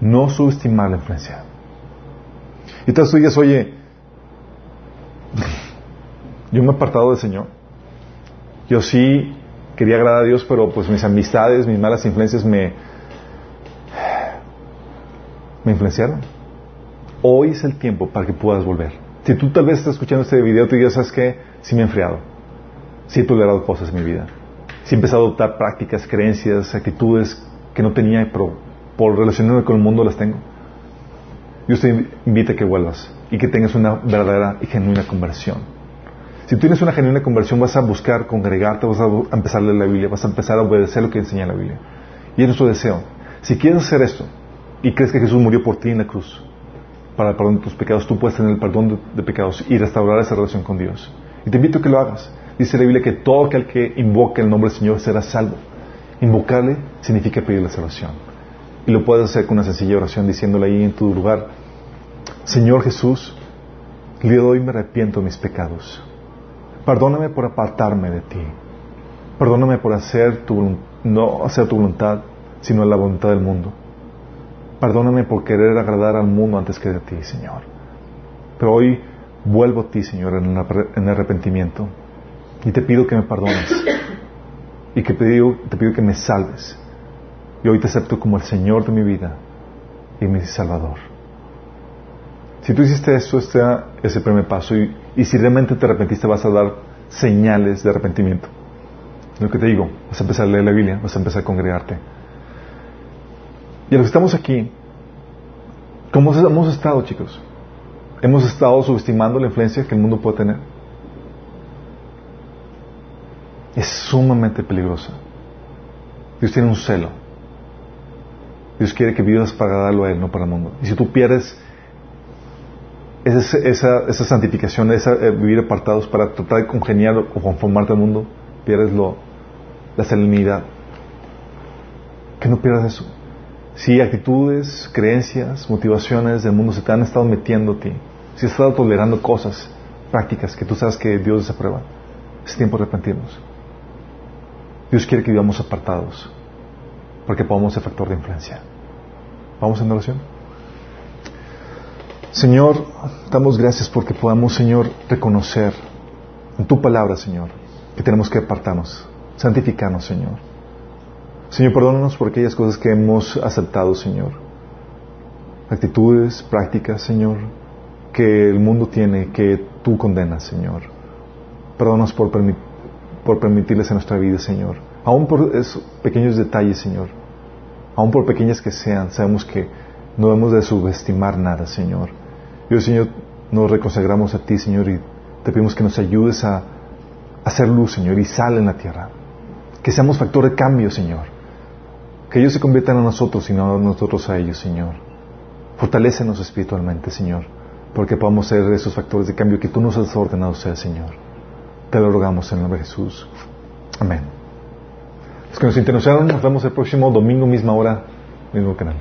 Speaker 1: No subestimar la influencia. Y tú digas, oye, yo me he apartado del Señor. Yo sí quería agradar a Dios, pero pues mis amistades, mis malas influencias me, me influenciaron. Hoy es el tiempo para que puedas volver. Si tú tal vez estás escuchando este video, tú digas, ¿sabes qué? Sí me he enfriado. Sí he tolerado cosas en mi vida. Sí he empezado a adoptar prácticas, creencias, actitudes que no tenía, pero por relacionarme con el mundo las tengo. Dios te invita a que vuelvas y que tengas una verdadera y genuina conversión. Si tienes una genuina conversión, vas a buscar congregarte, vas a empezar a leer la Biblia, vas a empezar a obedecer lo que enseña la Biblia. Y es nuestro deseo. Si quieres hacer esto y crees que Jesús murió por ti en la cruz para el perdón de tus pecados, tú puedes tener el perdón de pecados y restaurar esa relación con Dios. Y te invito a que lo hagas. Dice la Biblia que todo aquel que invoque el nombre del Señor será salvo. Invocarle significa pedir la salvación. Y lo puedes hacer con una sencilla oración diciéndole ahí en tu lugar, Señor Jesús, el de hoy me arrepiento de mis pecados. Perdóname por apartarme de ti. Perdóname por hacer tu, no hacer tu voluntad, sino la voluntad del mundo. Perdóname por querer agradar al mundo antes que de ti, Señor. Pero hoy vuelvo a ti, Señor, en, en arrepentimiento. Y te pido que me perdones. Y que te pido, te pido que me salves. Y hoy te acepto como el Señor de mi vida y mi Salvador. Si tú hiciste eso, este es el primer paso. Y, y si realmente te arrepentiste, vas a dar señales de arrepentimiento. Lo que te digo, vas a empezar a leer la Biblia, vas a empezar a congregarte. Y a los que estamos aquí, ¿cómo hemos estado, chicos? Hemos estado subestimando la influencia que el mundo puede tener. Es sumamente peligrosa. Dios tiene un celo. Dios quiere que vivas para agradarlo a Él, no para el mundo. Y si tú pierdes esa, santificación, esa eh, vivir apartados para tratar de congeniar o conformarte al mundo, pierdes la serenidad. Que no pierdas eso. Si actitudes, creencias, motivaciones del mundo se te han estado metiendo a ti, si has estado tolerando cosas, prácticas que tú sabes que Dios desaprueba, es tiempo de arrepentirnos. Dios quiere que vivamos apartados para que podamos ser factor de influencia. Vamos en oración. Señor, damos gracias porque podamos, Señor, reconocer en tu palabra, Señor, que tenemos que apartarnos, santificarnos, Señor. Señor, perdónanos por aquellas cosas que hemos aceptado, Señor. Actitudes, prácticas, Señor, que el mundo tiene, que tú condenas, Señor. Perdónanos por, permi- por permitirles en nuestra vida, Señor. Aún por esos pequeños detalles, Señor. Aún por pequeñas que sean, sabemos que no debemos de subestimar nada, Señor. Y Señor, nos reconsagramos a ti, Señor, y te pedimos que nos ayudes a, a hacer luz, Señor, y sal en la tierra. Que seamos factor de cambio, Señor. Que ellos se conviertan en nosotros y no nosotros a ellos, Señor. Fortalécenos espiritualmente, Señor, porque podamos ser esos factores de cambio que tú nos has ordenado ser, Señor. Te lo rogamos en el nombre de Jesús. Amén. Los que nos interesaron, nos vemos el próximo domingo, misma hora, mismo canal.